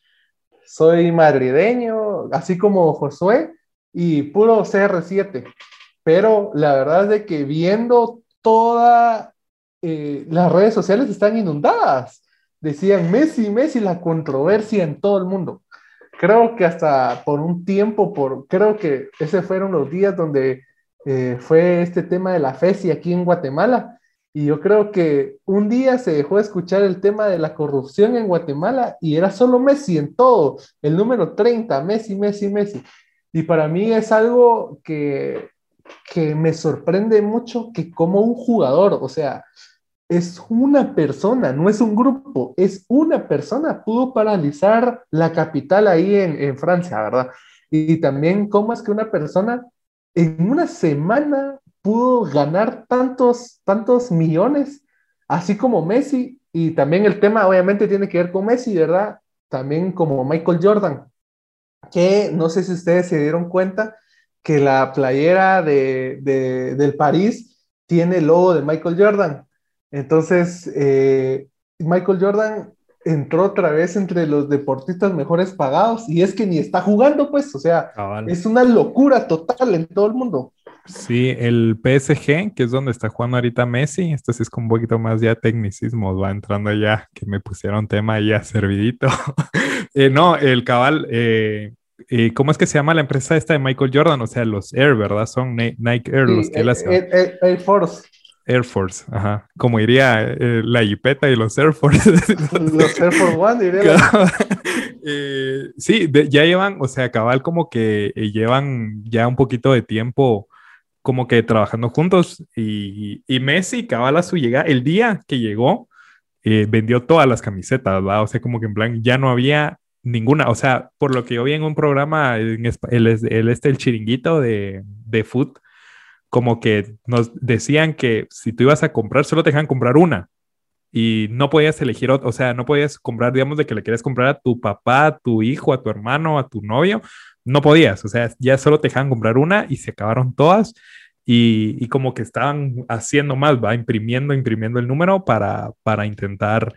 Soy madrileño, así como Josué, y puro CR7. Pero la verdad es de que viendo todas las redes sociales están inundadas. Decían Messi, Messi, la controversia en todo el mundo. Creo que hasta por un tiempo, por, creo que ese fueron los días donde eh, fue este tema de la FESI aquí en Guatemala. Y yo creo que un día se dejó de escuchar el tema de la corrupción en Guatemala y era solo Messi en todo, el número 30, Messi, Messi, Messi. Y para mí es algo que, que me sorprende mucho que como un jugador, o sea, es una persona, no es un grupo, es una persona, pudo paralizar la capital ahí en, en Francia, ¿verdad? Y también cómo es que una persona en una semana pudo ganar tantos, tantos millones, así como Messi, y también el tema obviamente tiene que ver con Messi, ¿verdad? También como Michael Jordan, que no sé si ustedes se dieron cuenta que la playera de, de, del París tiene el logo de Michael Jordan. Entonces, eh, Michael Jordan entró otra vez entre los deportistas mejores pagados y es que ni está jugando, pues, o sea, es una locura total en todo el mundo. Sí, el PSG, que es donde está jugando ahorita Messi, esto sí es con un poquito más ya tecnicismo, va entrando ya, que me pusieron tema ya servidito. [LAUGHS] Eh, no, el cabal, eh, eh, ¿cómo es que se llama la empresa esta de Michael Jordan? O sea, los Air, ¿verdad? Son Ni- Nike Air los que él hace. Air, Air- Air Force, Air Force, ajá. Como diría eh, la Jipeta y los Air Force. [LAUGHS] los Air Force One, diría. [LAUGHS] Eh, sí, de- ya llevan, o sea, cabal como que eh, llevan ya un poquito de tiempo como que trabajando juntos y, y Messi, cabal a su llegada, el día que llegó, vendió todas las camisetas, ¿verdad? O sea, como que en plan ya no había ninguna, o sea, por lo que yo vi en un programa, en el, este, el chiringuito de, de foot, como que nos decían que si tú ibas a comprar, solo te dejan comprar una. Y no podías elegir, o sea, no podías comprar, digamos, de que le querías comprar a tu papá, a tu hijo, a tu hermano, a tu novio, no podías, o sea, ya solo te dejaban comprar una y se acabaron todas. Y, y como que estaban haciendo más, va, imprimiendo, imprimiendo el número para, para intentar,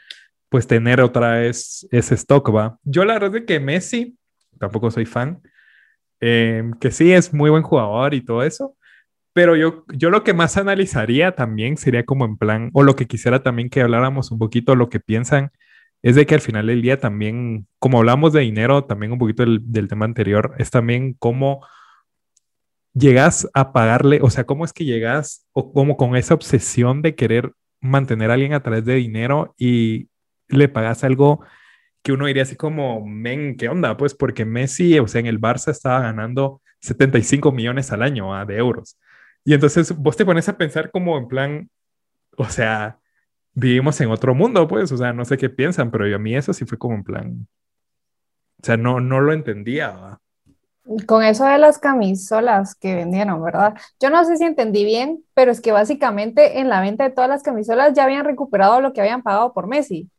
pues, tener otra vez ese stock, va. Yo la verdad es que Messi, tampoco soy fan, eh, que sí es muy buen jugador y todo eso, pero yo, yo lo que más analizaría también sería como en plan, o lo que quisiera también que habláramos un poquito, lo que piensan, es de que al final del día también, como hablamos de dinero, también un poquito del, del tema anterior, es también cómo llegas a pagarle, o sea, cómo es que llegas, o como con esa obsesión de querer mantener a alguien a través de dinero y le pagas algo que uno diría así como, men, ¿qué onda? Pues porque Messi, o sea, en el Barça estaba ganando 75 millones al año ah, de euros. Y entonces vos te pones a pensar como en plan, o sea, vivimos en otro mundo, pues, o sea, no sé qué piensan, pero yo, a mí eso sí fue como en plan, o sea, no, no lo entendía. Con eso de las camisolas que vendieron, ¿verdad? Yo no sé si entendí bien, pero es que básicamente en la venta de todas las camisolas ya habían recuperado lo que habían pagado por Messi.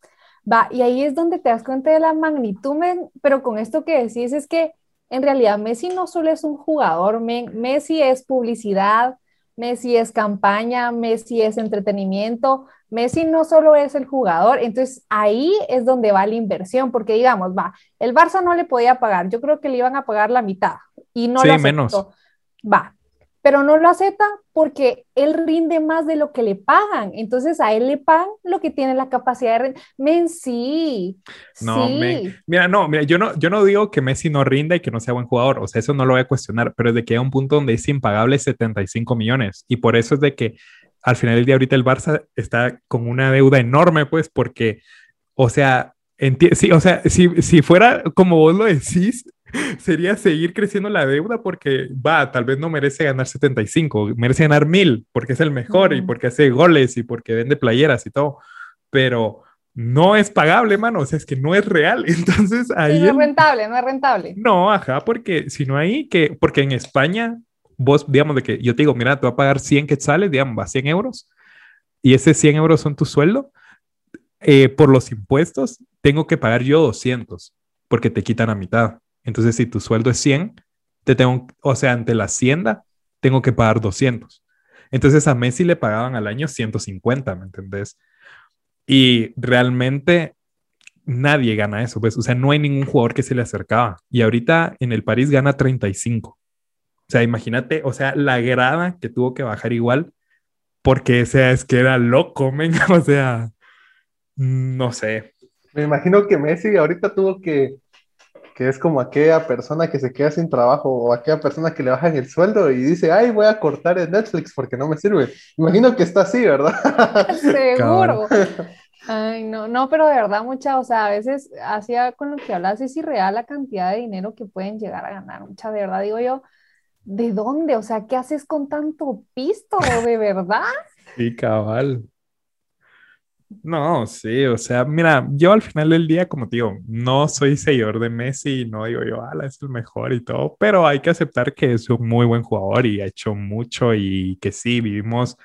Va, y ahí es donde te das cuenta de la magnitud, men, pero con esto que decís es que en realidad Messi no solo es un jugador, men, Messi es publicidad, Messi es campaña, Messi es entretenimiento, Messi no solo es el jugador, entonces ahí es donde va la inversión, porque digamos, va, el Barça no le podía pagar, yo creo que le iban a pagar la mitad y no Sí, lo aceptó. menos. Va, pero no lo acepta porque él rinde más de lo que le pagan, entonces a él le pagan lo que tiene la capacidad de rendir. Men, sí, No, sí. men. Mira, no, mira, yo no, yo no digo que Messi no rinda y que no sea buen jugador, o sea, eso no lo voy a cuestionar, pero es de que hay un punto donde es impagable 75 millones y por eso es de que al final del día ahorita el Barça está con una deuda enorme, pues, porque, o sea, sí, o sea, si, si fuera como vos lo decís, [LAUGHS] sería seguir creciendo la deuda porque, va, tal vez no merece ganar 75, merece ganar 1000 porque es el mejor y porque hace goles y porque vende playeras y todo, pero no es pagable, mano, o sea, es que no es real. [LAUGHS] Entonces Sí, ahí... no es rentable, no es rentable. No, ajá, porque si no ahí, que, porque en España, vos, digamos, de que yo te digo, mira, te voy a pagar 100 quetzales, digamos, va 100 euros, y ese 100 euros son tu sueldo, eh, por los impuestos, tengo que pagar yo 200, porque te quitan a mitad. Entonces, si tu sueldo es 100, te tengo, o sea, ante la hacienda, tengo que pagar 200. Entonces, a Messi le pagaban al año 150, ¿me entendés? Y realmente nadie gana eso, pues, o sea, no hay ningún jugador que se le acercaba. Y ahorita en el París gana 35. O sea, imagínate, o sea, la grada que tuvo que bajar igual, porque, o sea, es que era loco, [LAUGHS] men, o sea, no sé. Me imagino que Messi ahorita tuvo que, que es como aquella persona que se queda sin trabajo o aquella persona que le bajan el sueldo y dice, ay, voy a cortar el Netflix porque no me sirve. Imagino que está así, ¿verdad? [LAUGHS] Seguro. Ay, no, no, pero de verdad, mucha, o sea, a veces hacía con lo que hablas, es irreal la cantidad de dinero que pueden llegar a ganar, mucha, de verdad, digo yo, ¿de dónde? O sea, ¿qué haces con tanto pisto, de verdad? Sí, cabal. No, sí, o sea, mira, yo al final del día, como te digo, no soy seguidor de Messi, no digo yo, ala, es el mejor y todo, pero hay que aceptar que es un muy buen jugador y ha hecho mucho y que sí, vivimos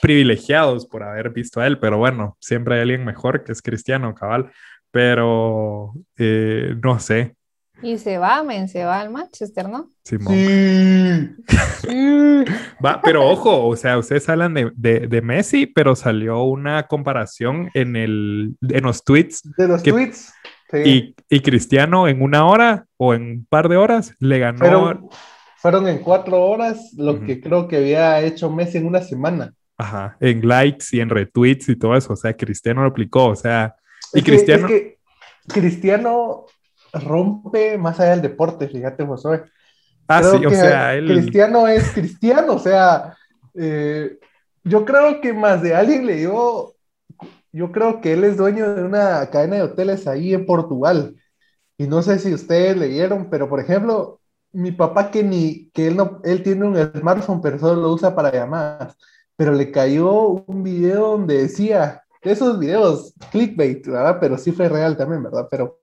privilegiados por haber visto a él, pero bueno, siempre hay alguien mejor que es Cristiano, cabal, pero eh, no sé, Y se va, men, se va al Manchester, ¿no? Simón. [LAUGHS] Sí. Va, pero ojo, o sea, ustedes hablan de, de, de Messi, pero salió una comparación en, el, en los tweets De los ¿Qué- tweets. sí. y, y Cristiano en una hora o en un par de horas le ganó. Fueron, fueron en cuatro horas lo que creo que había hecho Messi en una semana. Ajá, en likes y en retweets y todo eso. O sea, Cristiano lo aplicó. O sea, y Es que- Cristiano. es que Cristiano rompe más allá del deporte, fíjate, Josué. Ah, Creo sí, o sea, él... Cristiano es cristiano, o sea, eh, yo creo que más de alguien le dio, yo creo que él es dueño de una cadena de hoteles ahí en Portugal. Y no sé si ustedes leyeron, pero por ejemplo, mi papá que ni, que él no, él tiene un smartphone, pero solo lo usa para llamadas, pero le cayó un video donde decía, de esos videos, clickbait, ¿verdad? Pero sí fue real también, ¿verdad? Pero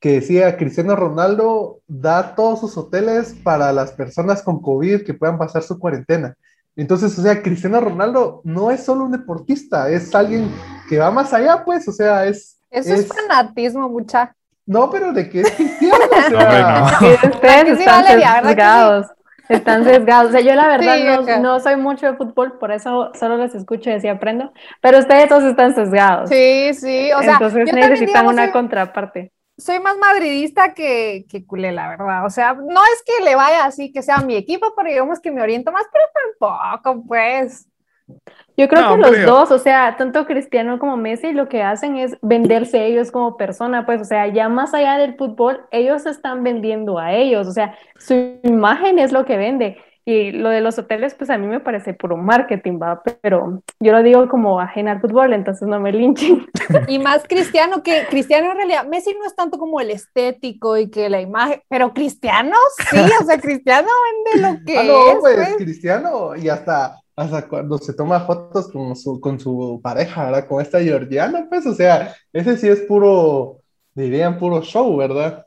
que decía, Cristiano Ronaldo da todos sus hoteles para las personas con COVID que puedan pasar su cuarentena. Entonces, o sea, Cristiano Ronaldo no es solo un deportista, es alguien que va más allá, pues, o sea, es... Eso es, fanatismo, mucha. No, pero de que es cristiano, o No, [LAUGHS] sea... no. [LAUGHS] Sí, ustedes sí, están sesgados. Están sesgados. O sea, yo la verdad Sí, no, no soy mucho de fútbol, por eso solo les escucho y así aprendo. Pero ustedes todos están sesgados. Sí, sí, o sea, Entonces necesitan digamos, una soy- contraparte. Soy más madridista que, que culé, la verdad. O sea, no es que le vaya así que sea mi equipo, pero digamos que me oriento más, pero tampoco, pues. Yo creo No, que los dos, o sea, tanto Cristiano como Messi, lo que hacen es venderse ellos como persona, pues, o sea, ya más allá del fútbol, ellos se están vendiendo a ellos, o sea, su imagen es lo que vende. Y lo de los hoteles, pues a mí me parece puro marketing, va, pero yo lo digo como ajena al fútbol, entonces no me linchen. [LAUGHS] Y más cristiano que cristiano en realidad, Messi no es tanto como el estético y que la imagen, pero cristiano sí, o sea, cristiano vende lo [LAUGHS] que Ah, no, es, pues, pues. cristiano, y hasta, hasta cuando se toma fotos con su, con su pareja, ¿verdad? Con esta georgiana, pues, o sea, ese sí es puro, dirían, puro show, ¿verdad?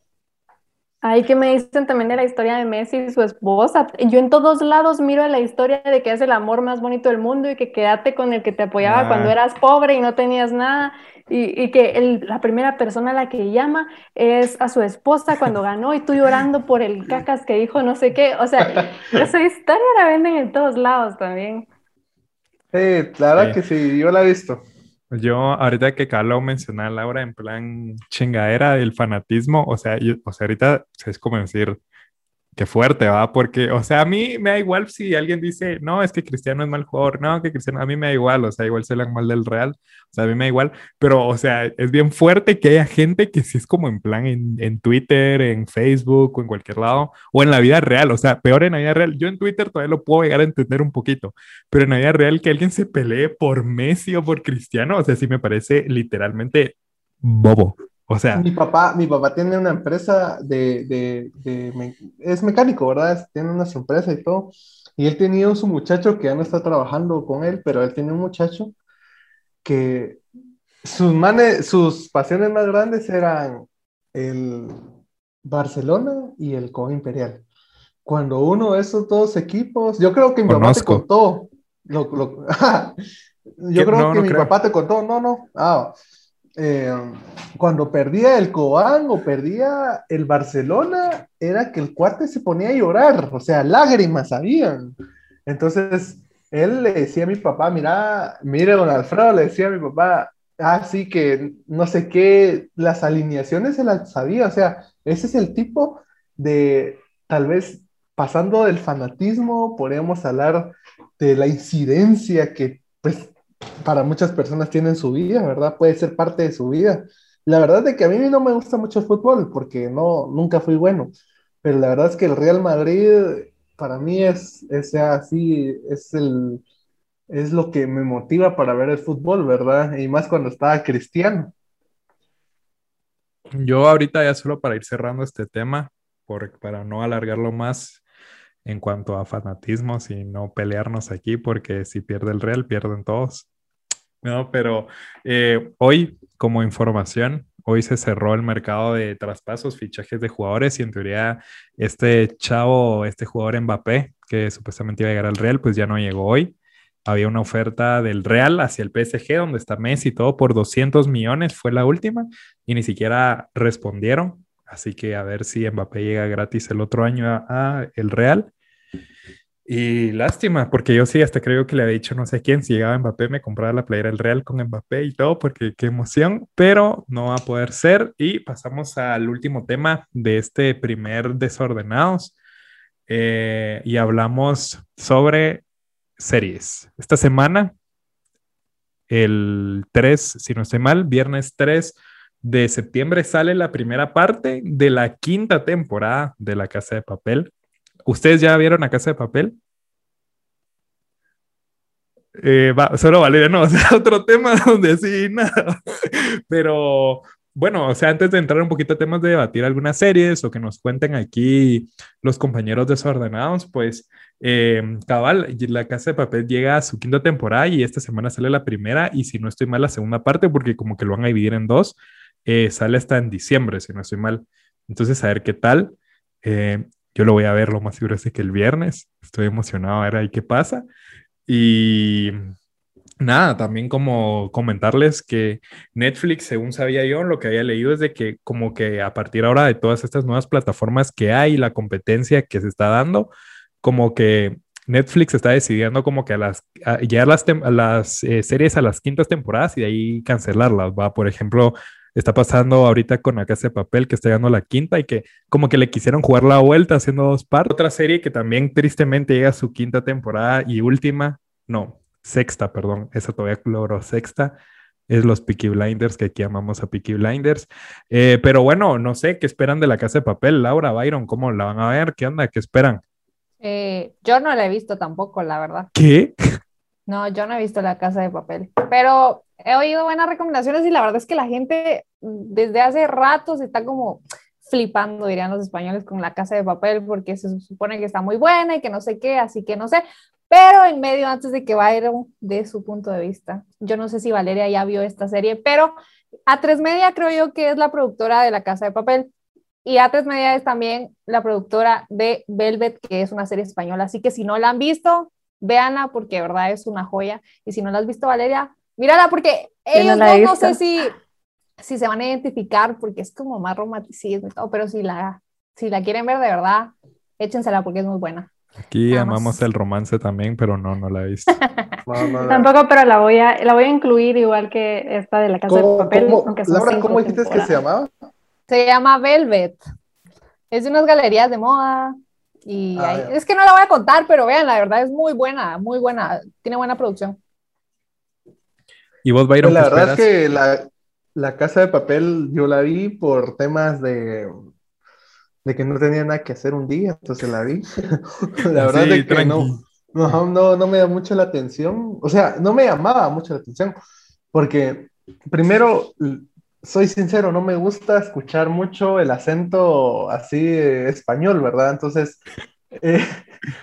Ay, que me dicen también de la historia de Messi y su esposa. Yo en todos lados miro la historia de que es el amor más bonito del mundo y que quédate con el que te apoyaba Ah. cuando eras pobre y no tenías nada. Y, y que el- la primera persona a la que llama es a su esposa cuando ganó y tú llorando por el [LAUGHS] cacas que dijo no sé qué. O sea, esa [LAUGHS] historia la venden en todos lados también. Sí, la verdad Sí. que sí, yo la he visto. Yo, ahorita que Carlos mencionaba, Laura, en plan chingadera del fanatismo, o sea, yo- o sea, ahorita es como decir, qué fuerte, ¿va? Porque, o sea, a mí me da igual si alguien dice, no, es que Cristiano es mal jugador, no, que Cristiano, a mí me da igual, o sea, igual se le mal del Real, o sea, a mí me da igual, pero, o sea, es bien fuerte que haya gente que sí es como en plan en, en Twitter, en Facebook o en cualquier lado, o en la vida real, o sea, peor en la vida real. Yo en Twitter todavía lo puedo llegar a entender un poquito, pero en la vida real que alguien se pelee por Messi o por Cristiano, o sea, sí me parece literalmente bobo. O sea, Mi papá, mi papá tiene una empresa de, de, de me- es mecánico, ¿verdad? Tiene una empresa y todo. Y él tenía su muchacho que ya no está trabajando con él, pero él tiene un muchacho que sus manes, sus pasiones más grandes eran el Barcelona y el Coba Imperial. Cuando uno de esos dos equipos, yo creo que mi papá te Conozco. contó. lo- lo- [LAUGHS] yo creo No, que no mi creo. papá te contó, no, no. Ah, eh, cuando perdía el Cobán o perdía el Barcelona, era que el cuate se ponía a llorar, o sea, lágrimas habían. Entonces, él le decía a mi papá, mira, mire, don Alfredo, le decía a mi papá, ah, sí, que no sé qué, las alineaciones se las sabía, o sea, ese es el tipo de, tal vez, pasando del fanatismo, podríamos hablar de la incidencia que, pues, para muchas personas tienen su vida, ¿verdad? Puede ser parte de su vida. La verdad es que a mí no me gusta mucho el fútbol porque no, nunca fui bueno, pero la verdad es que el Real Madrid para mí es, es así, es el, es lo que me motiva para ver el fútbol, ¿verdad? Y más cuando estaba Cristiano. yo ahorita ya solo para ir cerrando este tema, por, para no alargarlo más en cuanto a fanatismos y no pelearnos aquí, porque si pierde el Real, pierden todos. No, pero eh, hoy, como información, hoy se cerró el mercado de traspasos, fichajes de jugadores y en teoría este chavo, este jugador Mbappé, que supuestamente iba a llegar al Real, pues ya no llegó hoy. Había una oferta del Real hacia el PSG, donde está Messi y todo, por 200 millones, fue la última, y ni siquiera respondieron. Así que a ver si Mbappé llega gratis el otro año a, a el Real. Y lástima, porque yo sí hasta creo que le había dicho no sé quién, si llegaba Mbappé me compraba la playera del Real con Mbappé y todo, porque qué emoción, pero no va a poder ser. Y pasamos al último tema de este primer Desordenados eh, y hablamos sobre series. Esta semana, el 3, si no estoy mal, viernes 3, de septiembre sale la primera parte de la quinta temporada de La Casa de Papel. ¿Ustedes ya vieron La Casa de Papel? Eh, solo Valeria, no, [LAUGHS] o otro tema donde sí, nada. Pero bueno, o sea, antes de entrar un poquito a temas de debatir algunas series o que nos cuenten aquí los compañeros desordenados, pues eh, cabal, La Casa de Papel llega a su quinta temporada y esta semana sale la primera y si no estoy mal la segunda parte porque como que lo van a dividir en dos, eh, sale hasta en diciembre, si no estoy mal. Entonces, a ver qué tal. Eh, yo lo voy a ver lo más seguro es que el viernes. Estoy emocionado a ver ahí qué pasa. Y nada, también como comentarles que Netflix, según sabía yo, lo que había leído es de que como que a partir ahora de todas estas nuevas plataformas que hay, la competencia que se está dando, como que Netflix está decidiendo como que a las, llegar las, las eh, series a las quintas temporadas y de ahí cancelarlas, ¿va? Por ejemplo, está pasando ahorita con la Casa de Papel que está llegando la quinta y que como que le quisieron jugar la vuelta haciendo dos partes. Otra serie que también tristemente llega a su quinta temporada y última, no, sexta, perdón, esa todavía logró sexta, es los Peaky Blinders, que aquí llamamos a Peaky Blinders. Eh, pero bueno, no sé, ¿qué esperan de la Casa de Papel? Laura, Byron, ¿cómo la van a ver? ¿Qué onda? ¿Qué esperan? Eh, yo no la he visto tampoco, la verdad. ¿Qué? No, yo no he visto La Casa de Papel, pero he oído buenas recomendaciones y la verdad es que la gente desde hace rato se está como flipando, dirían los españoles, con La Casa de Papel porque se supone que está muy buena y que no sé qué, así que no sé. Pero en medio, antes de que vaya de su punto de vista, yo no sé si Valeria ya vio esta serie, pero A3 Media creo yo que es la productora de La Casa de Papel. Y A3 Media es también la productora de Velvet, que es una serie española. Así que si no la han visto, véanla porque de verdad es una joya. Y si no la has visto, Valeria, mírala porque ellos no, no, sé si, si se van a identificar porque es como más romanticismo y todo, pero si la, si la quieren ver de verdad, échensela porque es muy buena. Aquí amamos el romance también, pero no, no la he visto. [LAUGHS] Tampoco, pero la voy a, la voy a incluir igual que esta de la casa de papel. ¿Cómo, ¿cómo dijiste que se llamaba? Se llama Velvet. Es de unas galerías de moda. Y ah, es que no la voy a contar, pero vean, la verdad es muy buena, muy buena. Tiene buena producción. ¿Y vos, Byron? Pues la verdad es que la, la, Casa de Papel yo la vi por temas de, de que no tenía nada que hacer un día, entonces la vi. [LAUGHS] la verdad es que no, no, no, no me da mucho la atención. O sea, no me llamaba mucho la atención, porque primero soy sincero, no me gusta escuchar mucho el acento así español, ¿verdad? Entonces, [LAUGHS] eh,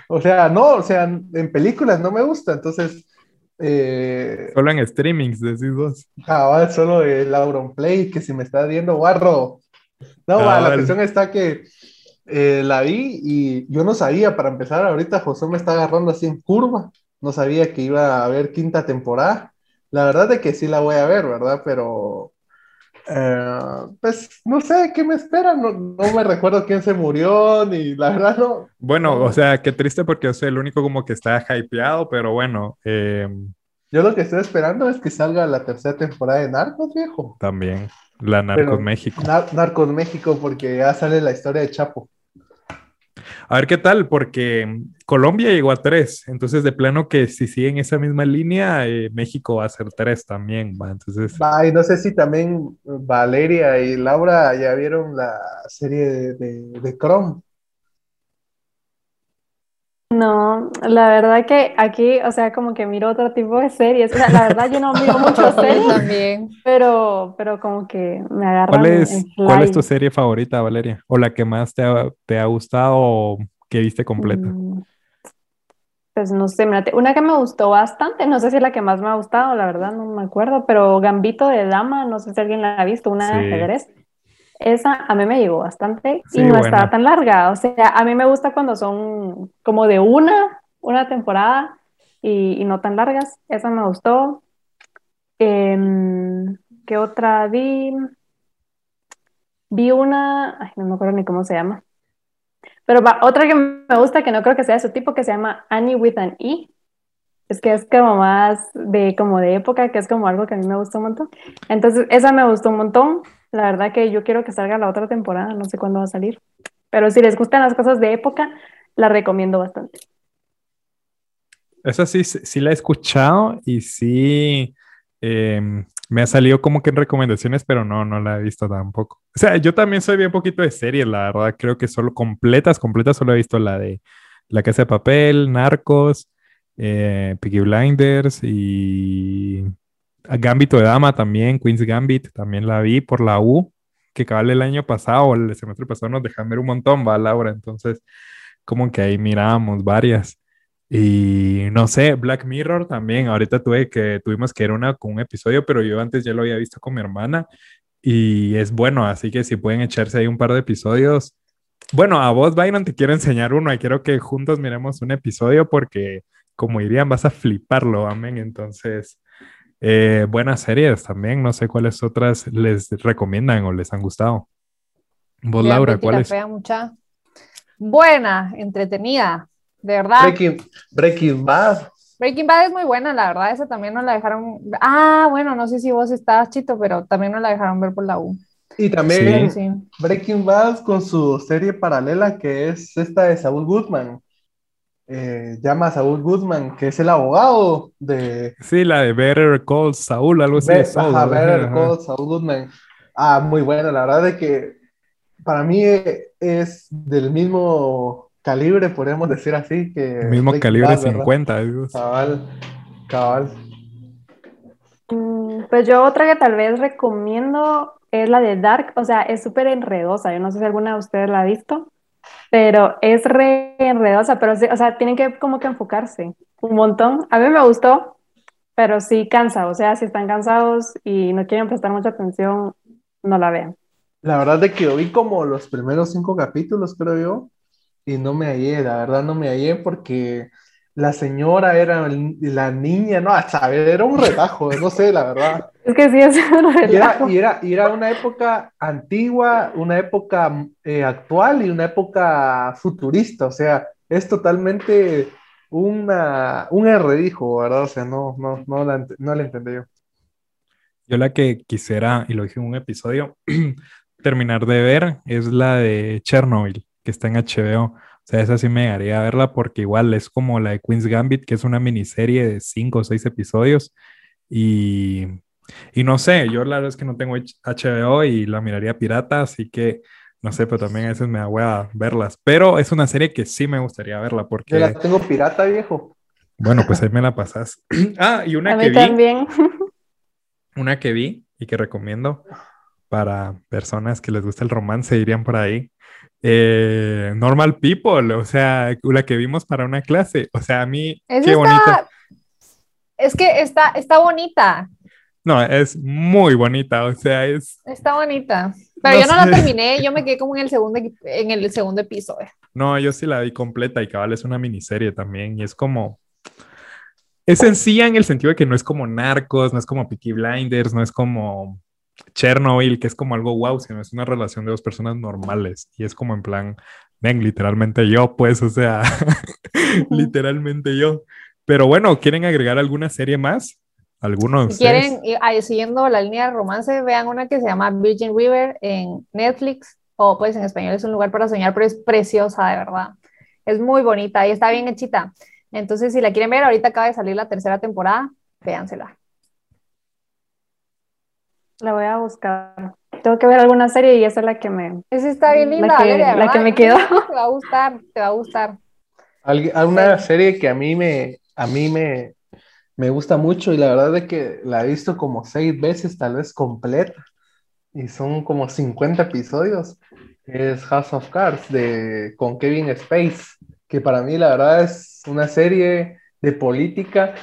o sea, no, o sea, en películas no me gusta, entonces... Eh, solo en streamings, decís vos. Ah, solo el Auronplay, que si me está viendo guarro. No, la cuestión está que eh, la vi y yo no sabía, para empezar, ahorita José me está agarrando así en curva, no sabía que iba a haber quinta temporada. La verdad es que sí la voy a ver, ¿verdad? Pero eh, pues no sé qué me espera, no, me recuerdo quién se murió, ni la verdad no. Bueno, o sea, qué triste porque yo soy el único como que está hypeado, pero bueno. Em, yo lo que estoy esperando es que salga la tercera temporada de Narcos, viejo. También, la Narcos México. Narcos México, porque ya sale la historia de Chapo. A ver qué tal, porque Colombia llegó a tres, entonces de plano que si siguen esa misma línea, eh, México va a ser tres también, va, entonces... y no sé si también Valeria y Laura ya vieron la serie de, de, Chrome. No, la verdad que aquí, o sea, como que miro otro tipo de series. O sea, la verdad yo no miro [LAUGHS] mucho series también, pero, pero como que me agarran. ¿Cuál es, ¿Cuál es tu serie favorita, Valeria? ¿O la que más te ha, te ha gustado o que viste completa? Mm, pues no sé, una que me gustó bastante, no sé si es la que más me ha gustado, la verdad no me acuerdo, pero Gambito de Dama, no sé si alguien la ha visto, una de ajedrez. Esa a mí me llegó bastante y no estaba tan larga. O sea, a mí me gusta cuando son como de una, una temporada y, no tan largas. Esa me gustó. Em, ¿Qué otra vi? Vi una, ay, no me acuerdo ni cómo se llama. Pero otra que me gusta, que no creo que sea de su tipo, que se llama Annie with an E. Es que es como más de, como de época, que es como algo que a mí me gusta un montón. Entonces, esa me gustó un montón. La verdad que yo quiero que salga la otra temporada, no sé cuándo va a salir. Pero si les gustan las cosas de época, la recomiendo bastante. Esa sí, sí la he escuchado y sí, em, me ha salido como que en recomendaciones, pero no, no la he visto tampoco. O sea, yo también soy bien poquito de series, la verdad. Creo que solo completas, completas, solo he visto la de La Casa de Papel, Narcos, eh, Blinders y Gambito de Dama también, Queen's Gambit, también la vi por la U, que cabal el año pasado, el semestre pasado nos dejan ver un montón, va Laura, entonces como que ahí mirábamos varias. Y no sé, Black Mirror también, ahorita tuve que, tuvimos que ir una con un episodio, pero yo antes ya lo había visto con mi hermana y es bueno, así que si pueden echarse ahí un par de episodios. Bueno, a vos, Byron, te quiero enseñar uno y quiero que juntos miremos un episodio porque, como dirían, vas a fliparlo, amén. Entonces, eh, buenas series también, no sé cuáles otras les recomiendan o les han gustado. Vos, Laura, ¿cuáles? Mucha. Buena, entretenida. De verdad. Breaking, Breaking Bad. Breaking Bad es muy buena, la verdad, esa también nos la dejaron. Ah, bueno, no sé si vos estabas chito, pero también nos la dejaron ver por la U. Y también Breaking Bad con su serie paralela que es esta de Saúl Goodman. Eh, llama a Saúl Goodman, que es el abogado de. Sí, la de Better Call Saúl, algo así. Better Call Saúl Goodman. Ah, muy buena, la verdad de que para mí es del mismo calibre, podemos decir así, que... mismo calibre 50. Cabal, cabal. Mm, pues yo otra que tal vez recomiendo es la de Dark, o sea, es súper enredosa, yo no sé si alguna de ustedes la ha visto, pero es re enredosa, pero o sea, tienen que como que enfocarse un montón. A mí me gustó, pero sí cansa, o sea, si están cansados y no quieren prestar mucha atención, no la vean. La verdad es que yo vi como los primeros cinco capítulos, creo yo, y no me hallé, la verdad no me hallé porque la señora era la niña, no, a saber, era un relajo, no sé, la verdad. Es que sí, es un relajo. Y era, y era, una época antigua, una época eh, actual y una época futurista, o sea, es totalmente una, un erredijo, ¿verdad? O sea, no, no, no, la, no la entendí yo. Yo la que quisiera, y lo dije en un episodio, [CLEARS THROAT] terminar de ver es la de Chernobyl que está en HBO. O sea, esa sí me haría verla porque igual es como la de Queen's Gambit, que es una miniserie de cinco o seis episodios. Y, y no sé, yo la verdad es que no tengo HBO y la miraría pirata, así que no sé, pero también a veces me da verlas. Pero es una serie que sí me gustaría verla porque... Yo la tengo pirata, viejo. Bueno, pues ahí me la pasas. [CLEARS THROAT] ah, y una que vi. también. [LAUGHS] Una que vi y que recomiendo para personas que les gusta el romance, irían por ahí. Eh, normal People, o sea, la que vimos para una clase. O sea, a mí, qué bonita. Es que está, está bonita. No, es muy bonita, o sea, es... Está bonita. Pero yo no la terminé, yo me quedé como en el segundo, en el segundo episodio. No, yo sí la vi completa y cabal es una miniserie también y es como... Es sencilla en el sentido de que no es como Narcos, no es como Peaky Blinders, no es como Chernobyl, que es como algo wow, sino es una relación de dos personas normales. Y es como en plan, ven, literalmente yo, pues, o sea, [LAUGHS] literalmente yo. Pero bueno, ¿quieren agregar alguna serie más? ¿Algunos? Si quieren, siguiendo la línea de romance, vean una que se llama Virgin River en Netflix, o pues en español es un lugar para soñar, pero es preciosa, de verdad. Es muy bonita y está bien hechita. Entonces, si la quieren ver, ahorita acaba de salir la tercera temporada, véansela. La voy a buscar. Tengo que ver alguna serie y esa es la que me. Esa está bien linda, la que, me quedó. Te va a gustar, te va a gustar. Alguna serie que a mí me, a mí me, me gusta mucho y la verdad es que la he visto como seis veces, tal vez completa, y son como 50 episodios. Es House of Cards de, con Kevin Space, que para mí la verdad es una serie de política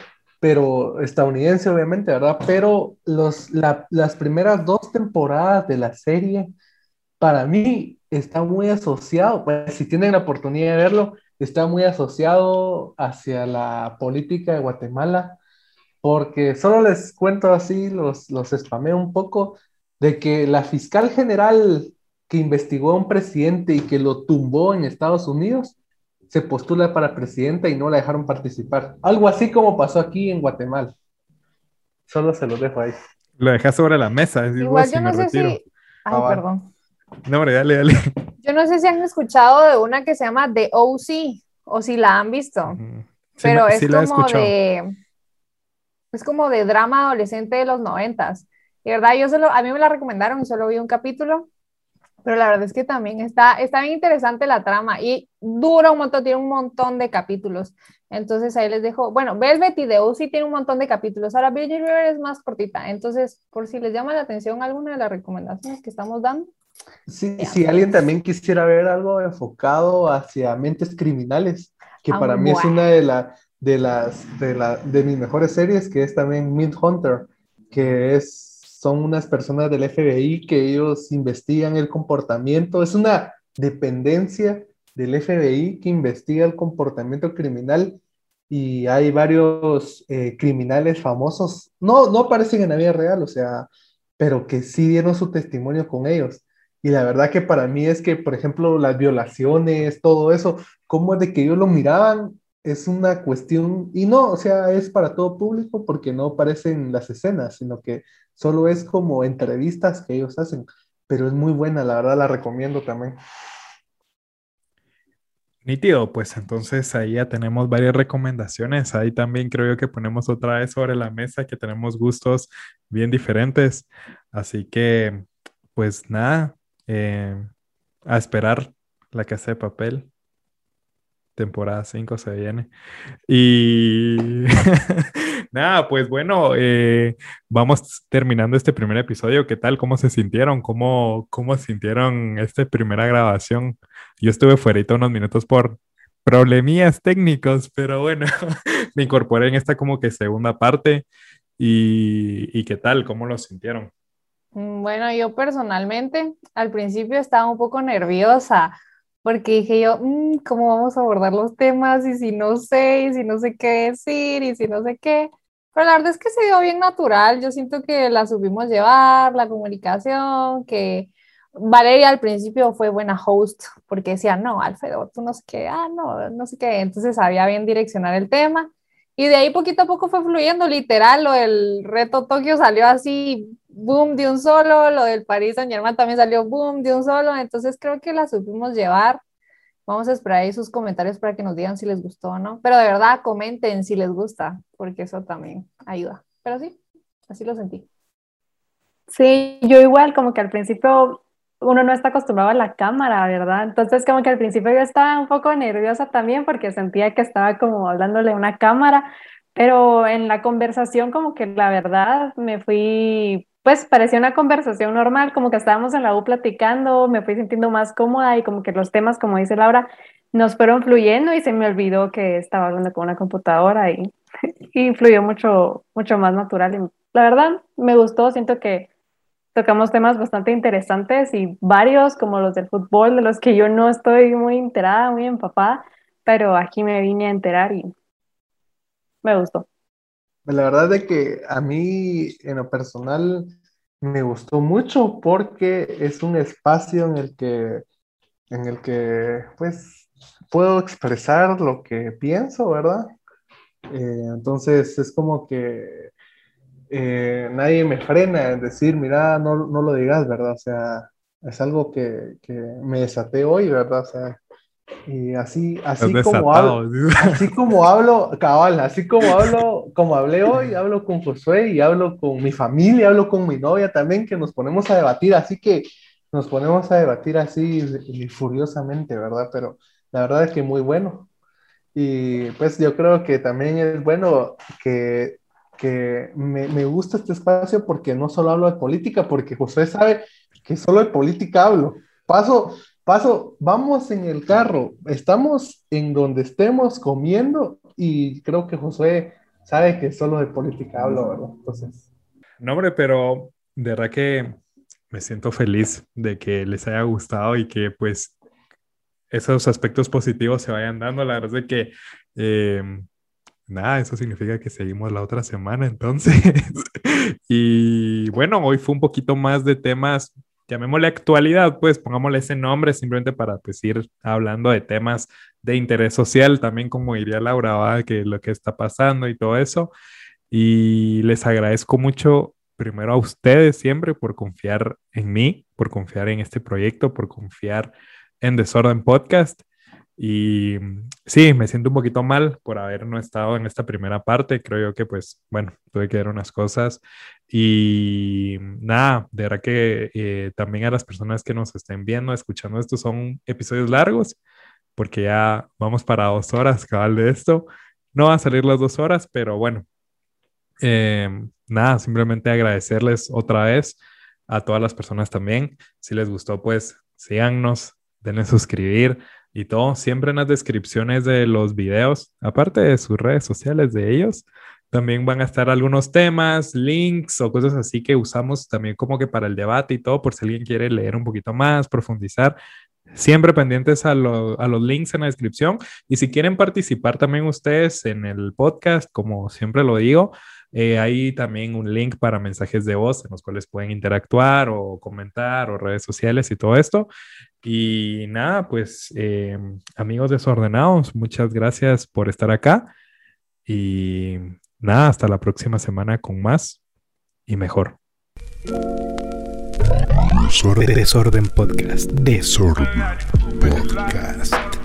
pero estadounidense obviamente, ¿verdad? Pero los, las primeras dos temporadas de la serie, para mí, está muy asociado, pues, si tienen la oportunidad de verlo, está muy asociado hacia la política de Guatemala, porque solo les cuento así, los, los spameo un poco, de que la fiscal general que investigó a un presidente y que lo tumbó en Estados Unidos, se postula para presidenta y no la dejaron participar. Algo así como pasó aquí en Guatemala. Solo se lo dejo ahí. Lo dejas sobre la mesa. Igual yo no sé si... Ay, ah, perdón. No, hombre, dale, dale. Yo no sé si han escuchado de una que se llama The OC o si la han visto. pero es como de... Es como de drama adolescente de los noventas. Y verdad, yo solo, a mí me la recomendaron y solo vi un capítulo, pero la verdad es que también está, está bien interesante la trama y dura un montón, tiene un montón de capítulos. Entonces ahí les dejo, bueno, Velvet y Deus sí tiene un montón de capítulos, ahora Virgin River es más cortita, entonces por si les llama la atención alguna de las recomendaciones que estamos dando. Sí, si alguien también quisiera ver algo enfocado hacia mentes criminales, que Ah, para mí es una de, la, de, las, de, la, de mis mejores series, que es también Mid Hunter, que es, son unas personas del FBI que ellos investigan el comportamiento, es una dependencia del FBI que investiga el comportamiento criminal y hay varios eh, criminales famosos, no, no aparecen en la vida real, o sea, pero que sí dieron su testimonio con ellos. Y la verdad que para mí es que, por ejemplo, las violaciones, todo eso, cómo es de que ellos lo miraban, es una cuestión, y no, o sea, es para todo público porque no aparecen las escenas, sino que solo es como entrevistas que ellos hacen, pero es muy buena, la verdad la recomiendo también. Nítido, pues entonces ahí ya tenemos varias recomendaciones. Ahí también creo yo que ponemos otra vez sobre la mesa que tenemos gustos bien diferentes. Así que, pues nada, eh, a esperar la casa de papel. Temporada 5 se viene. Y [LAUGHS] nada, pues bueno, eh, vamos terminando este primer episodio. ¿Qué tal? ¿Cómo se sintieron? ¿Cómo, cómo sintieron esta primera grabación? Yo estuve fuera unos minutos por problemillas técnicos, pero bueno, [LAUGHS] me incorporé en esta como que segunda parte. ¿Y, y qué tal? ¿Cómo lo sintieron? Mm, Bueno, yo personalmente al principio estaba un poco nerviosa porque dije yo, "Mm, ¿cómo vamos a abordar los temas? Y si no sé, y si no sé qué decir, y si no sé qué. Pero la verdad es que se dio bien natural. Yo siento que la supimos llevar, la comunicación, que Valeria al principio fue buena host porque decía, no, Alfredo, tú no sé qué, ah, no, no sé qué. Entonces sabía bien direccionar el tema. Y de ahí poquito a poco fue fluyendo, literal, lo del reto Tokio salió así, boom, de un solo, lo del París Saint Germain también salió boom, de un solo, entonces creo que la supimos llevar. Vamos a esperar ahí sus comentarios para que nos digan si les gustó o no, pero de verdad comenten si les gusta, porque eso también ayuda. Pero sí, así lo sentí. Sí, yo igual, como que al principio uno no está acostumbrado a la cámara, ¿verdad? Entonces como que al principio yo estaba un poco nerviosa también porque sentía que estaba como hablándole a una cámara, pero en la conversación como que la verdad me fui, pues parecía una conversación normal, como que estábamos en la U platicando, me fui sintiendo más cómoda y como que los temas, como dice Laura, nos fueron fluyendo y se me olvidó que estaba hablando con una computadora y, [LAUGHS] y fluyó mucho, mucho más natural. Y la verdad me gustó, siento que tocamos temas bastante interesantes y varios, como los del fútbol, de los que yo no estoy muy enterada, muy empapada, pero aquí me vine a enterar y me gustó. La verdad de que a mí en lo personal me gustó mucho porque es un espacio en el que, en el que pues puedo expresar lo que pienso, ¿verdad? Eh, entonces es como que eh, nadie me frena en decir, mira, no, no lo digas, ¿verdad? O sea, es algo que, que me desaté hoy, ¿verdad? O sea, y así, así como hablo, [LAUGHS] así como hablo, cabal, así como hablo, como hablé hoy, hablo con Josué y hablo con mi familia, hablo con mi novia también, que nos ponemos a debatir, así que nos ponemos a debatir así y furiosamente, ¿verdad? Pero la verdad es que muy bueno. Y pues yo creo que también es bueno que, que me, me gusta este espacio porque no solo hablo de política, porque Josué sabe que solo de política hablo. Paso, paso, vamos en el carro, estamos en donde estemos comiendo y creo que Josué sabe que solo de política hablo, ¿verdad? Entonces, No, hombre, pero de verdad que me siento feliz de que les haya gustado y que pues esos aspectos positivos se vayan dando. La verdad es que eh, nada, eso significa que seguimos la otra semana entonces. [LAUGHS] y bueno, hoy fue un poquito más de temas, llamémosle actualidad, pues pongámosle ese nombre simplemente para pues ir hablando de temas de interés social, también como diría Laura, que lo que está pasando y todo eso. Y les agradezco mucho primero a ustedes siempre por confiar en mí, por confiar en este proyecto, por confiar en Desorden Podcast. Y sí, me siento un poquito mal por haber no estado en esta primera parte. Creo yo que, pues, bueno, tuve que ver unas cosas. Y nada, de verdad que eh, también a las personas que nos estén viendo, escuchando estos son episodios largos, porque ya vamos para dos horas cabal de esto. No va a salir las dos horas, pero bueno, eh, nada, simplemente agradecerles otra vez a todas las personas también. Si les gustó, pues síganos, denle suscribir y todo, siempre en las descripciones de los videos, aparte de sus redes sociales de ellos, también van a estar algunos temas, links o cosas así que usamos también como que para el debate y todo, por si alguien quiere leer un poquito más, profundizar. Siempre pendientes a, a los links en la descripción. Y si quieren participar también ustedes en el podcast, como siempre lo digo, eh, hay también un link para mensajes de voz en los cuales pueden interactuar o comentar o redes sociales y todo esto. Y nada, pues eh, amigos desordenados, muchas gracias por estar acá. Y nada, hasta la próxima semana con más y mejor. Desorden, Desorden Podcast. Desorden Podcast.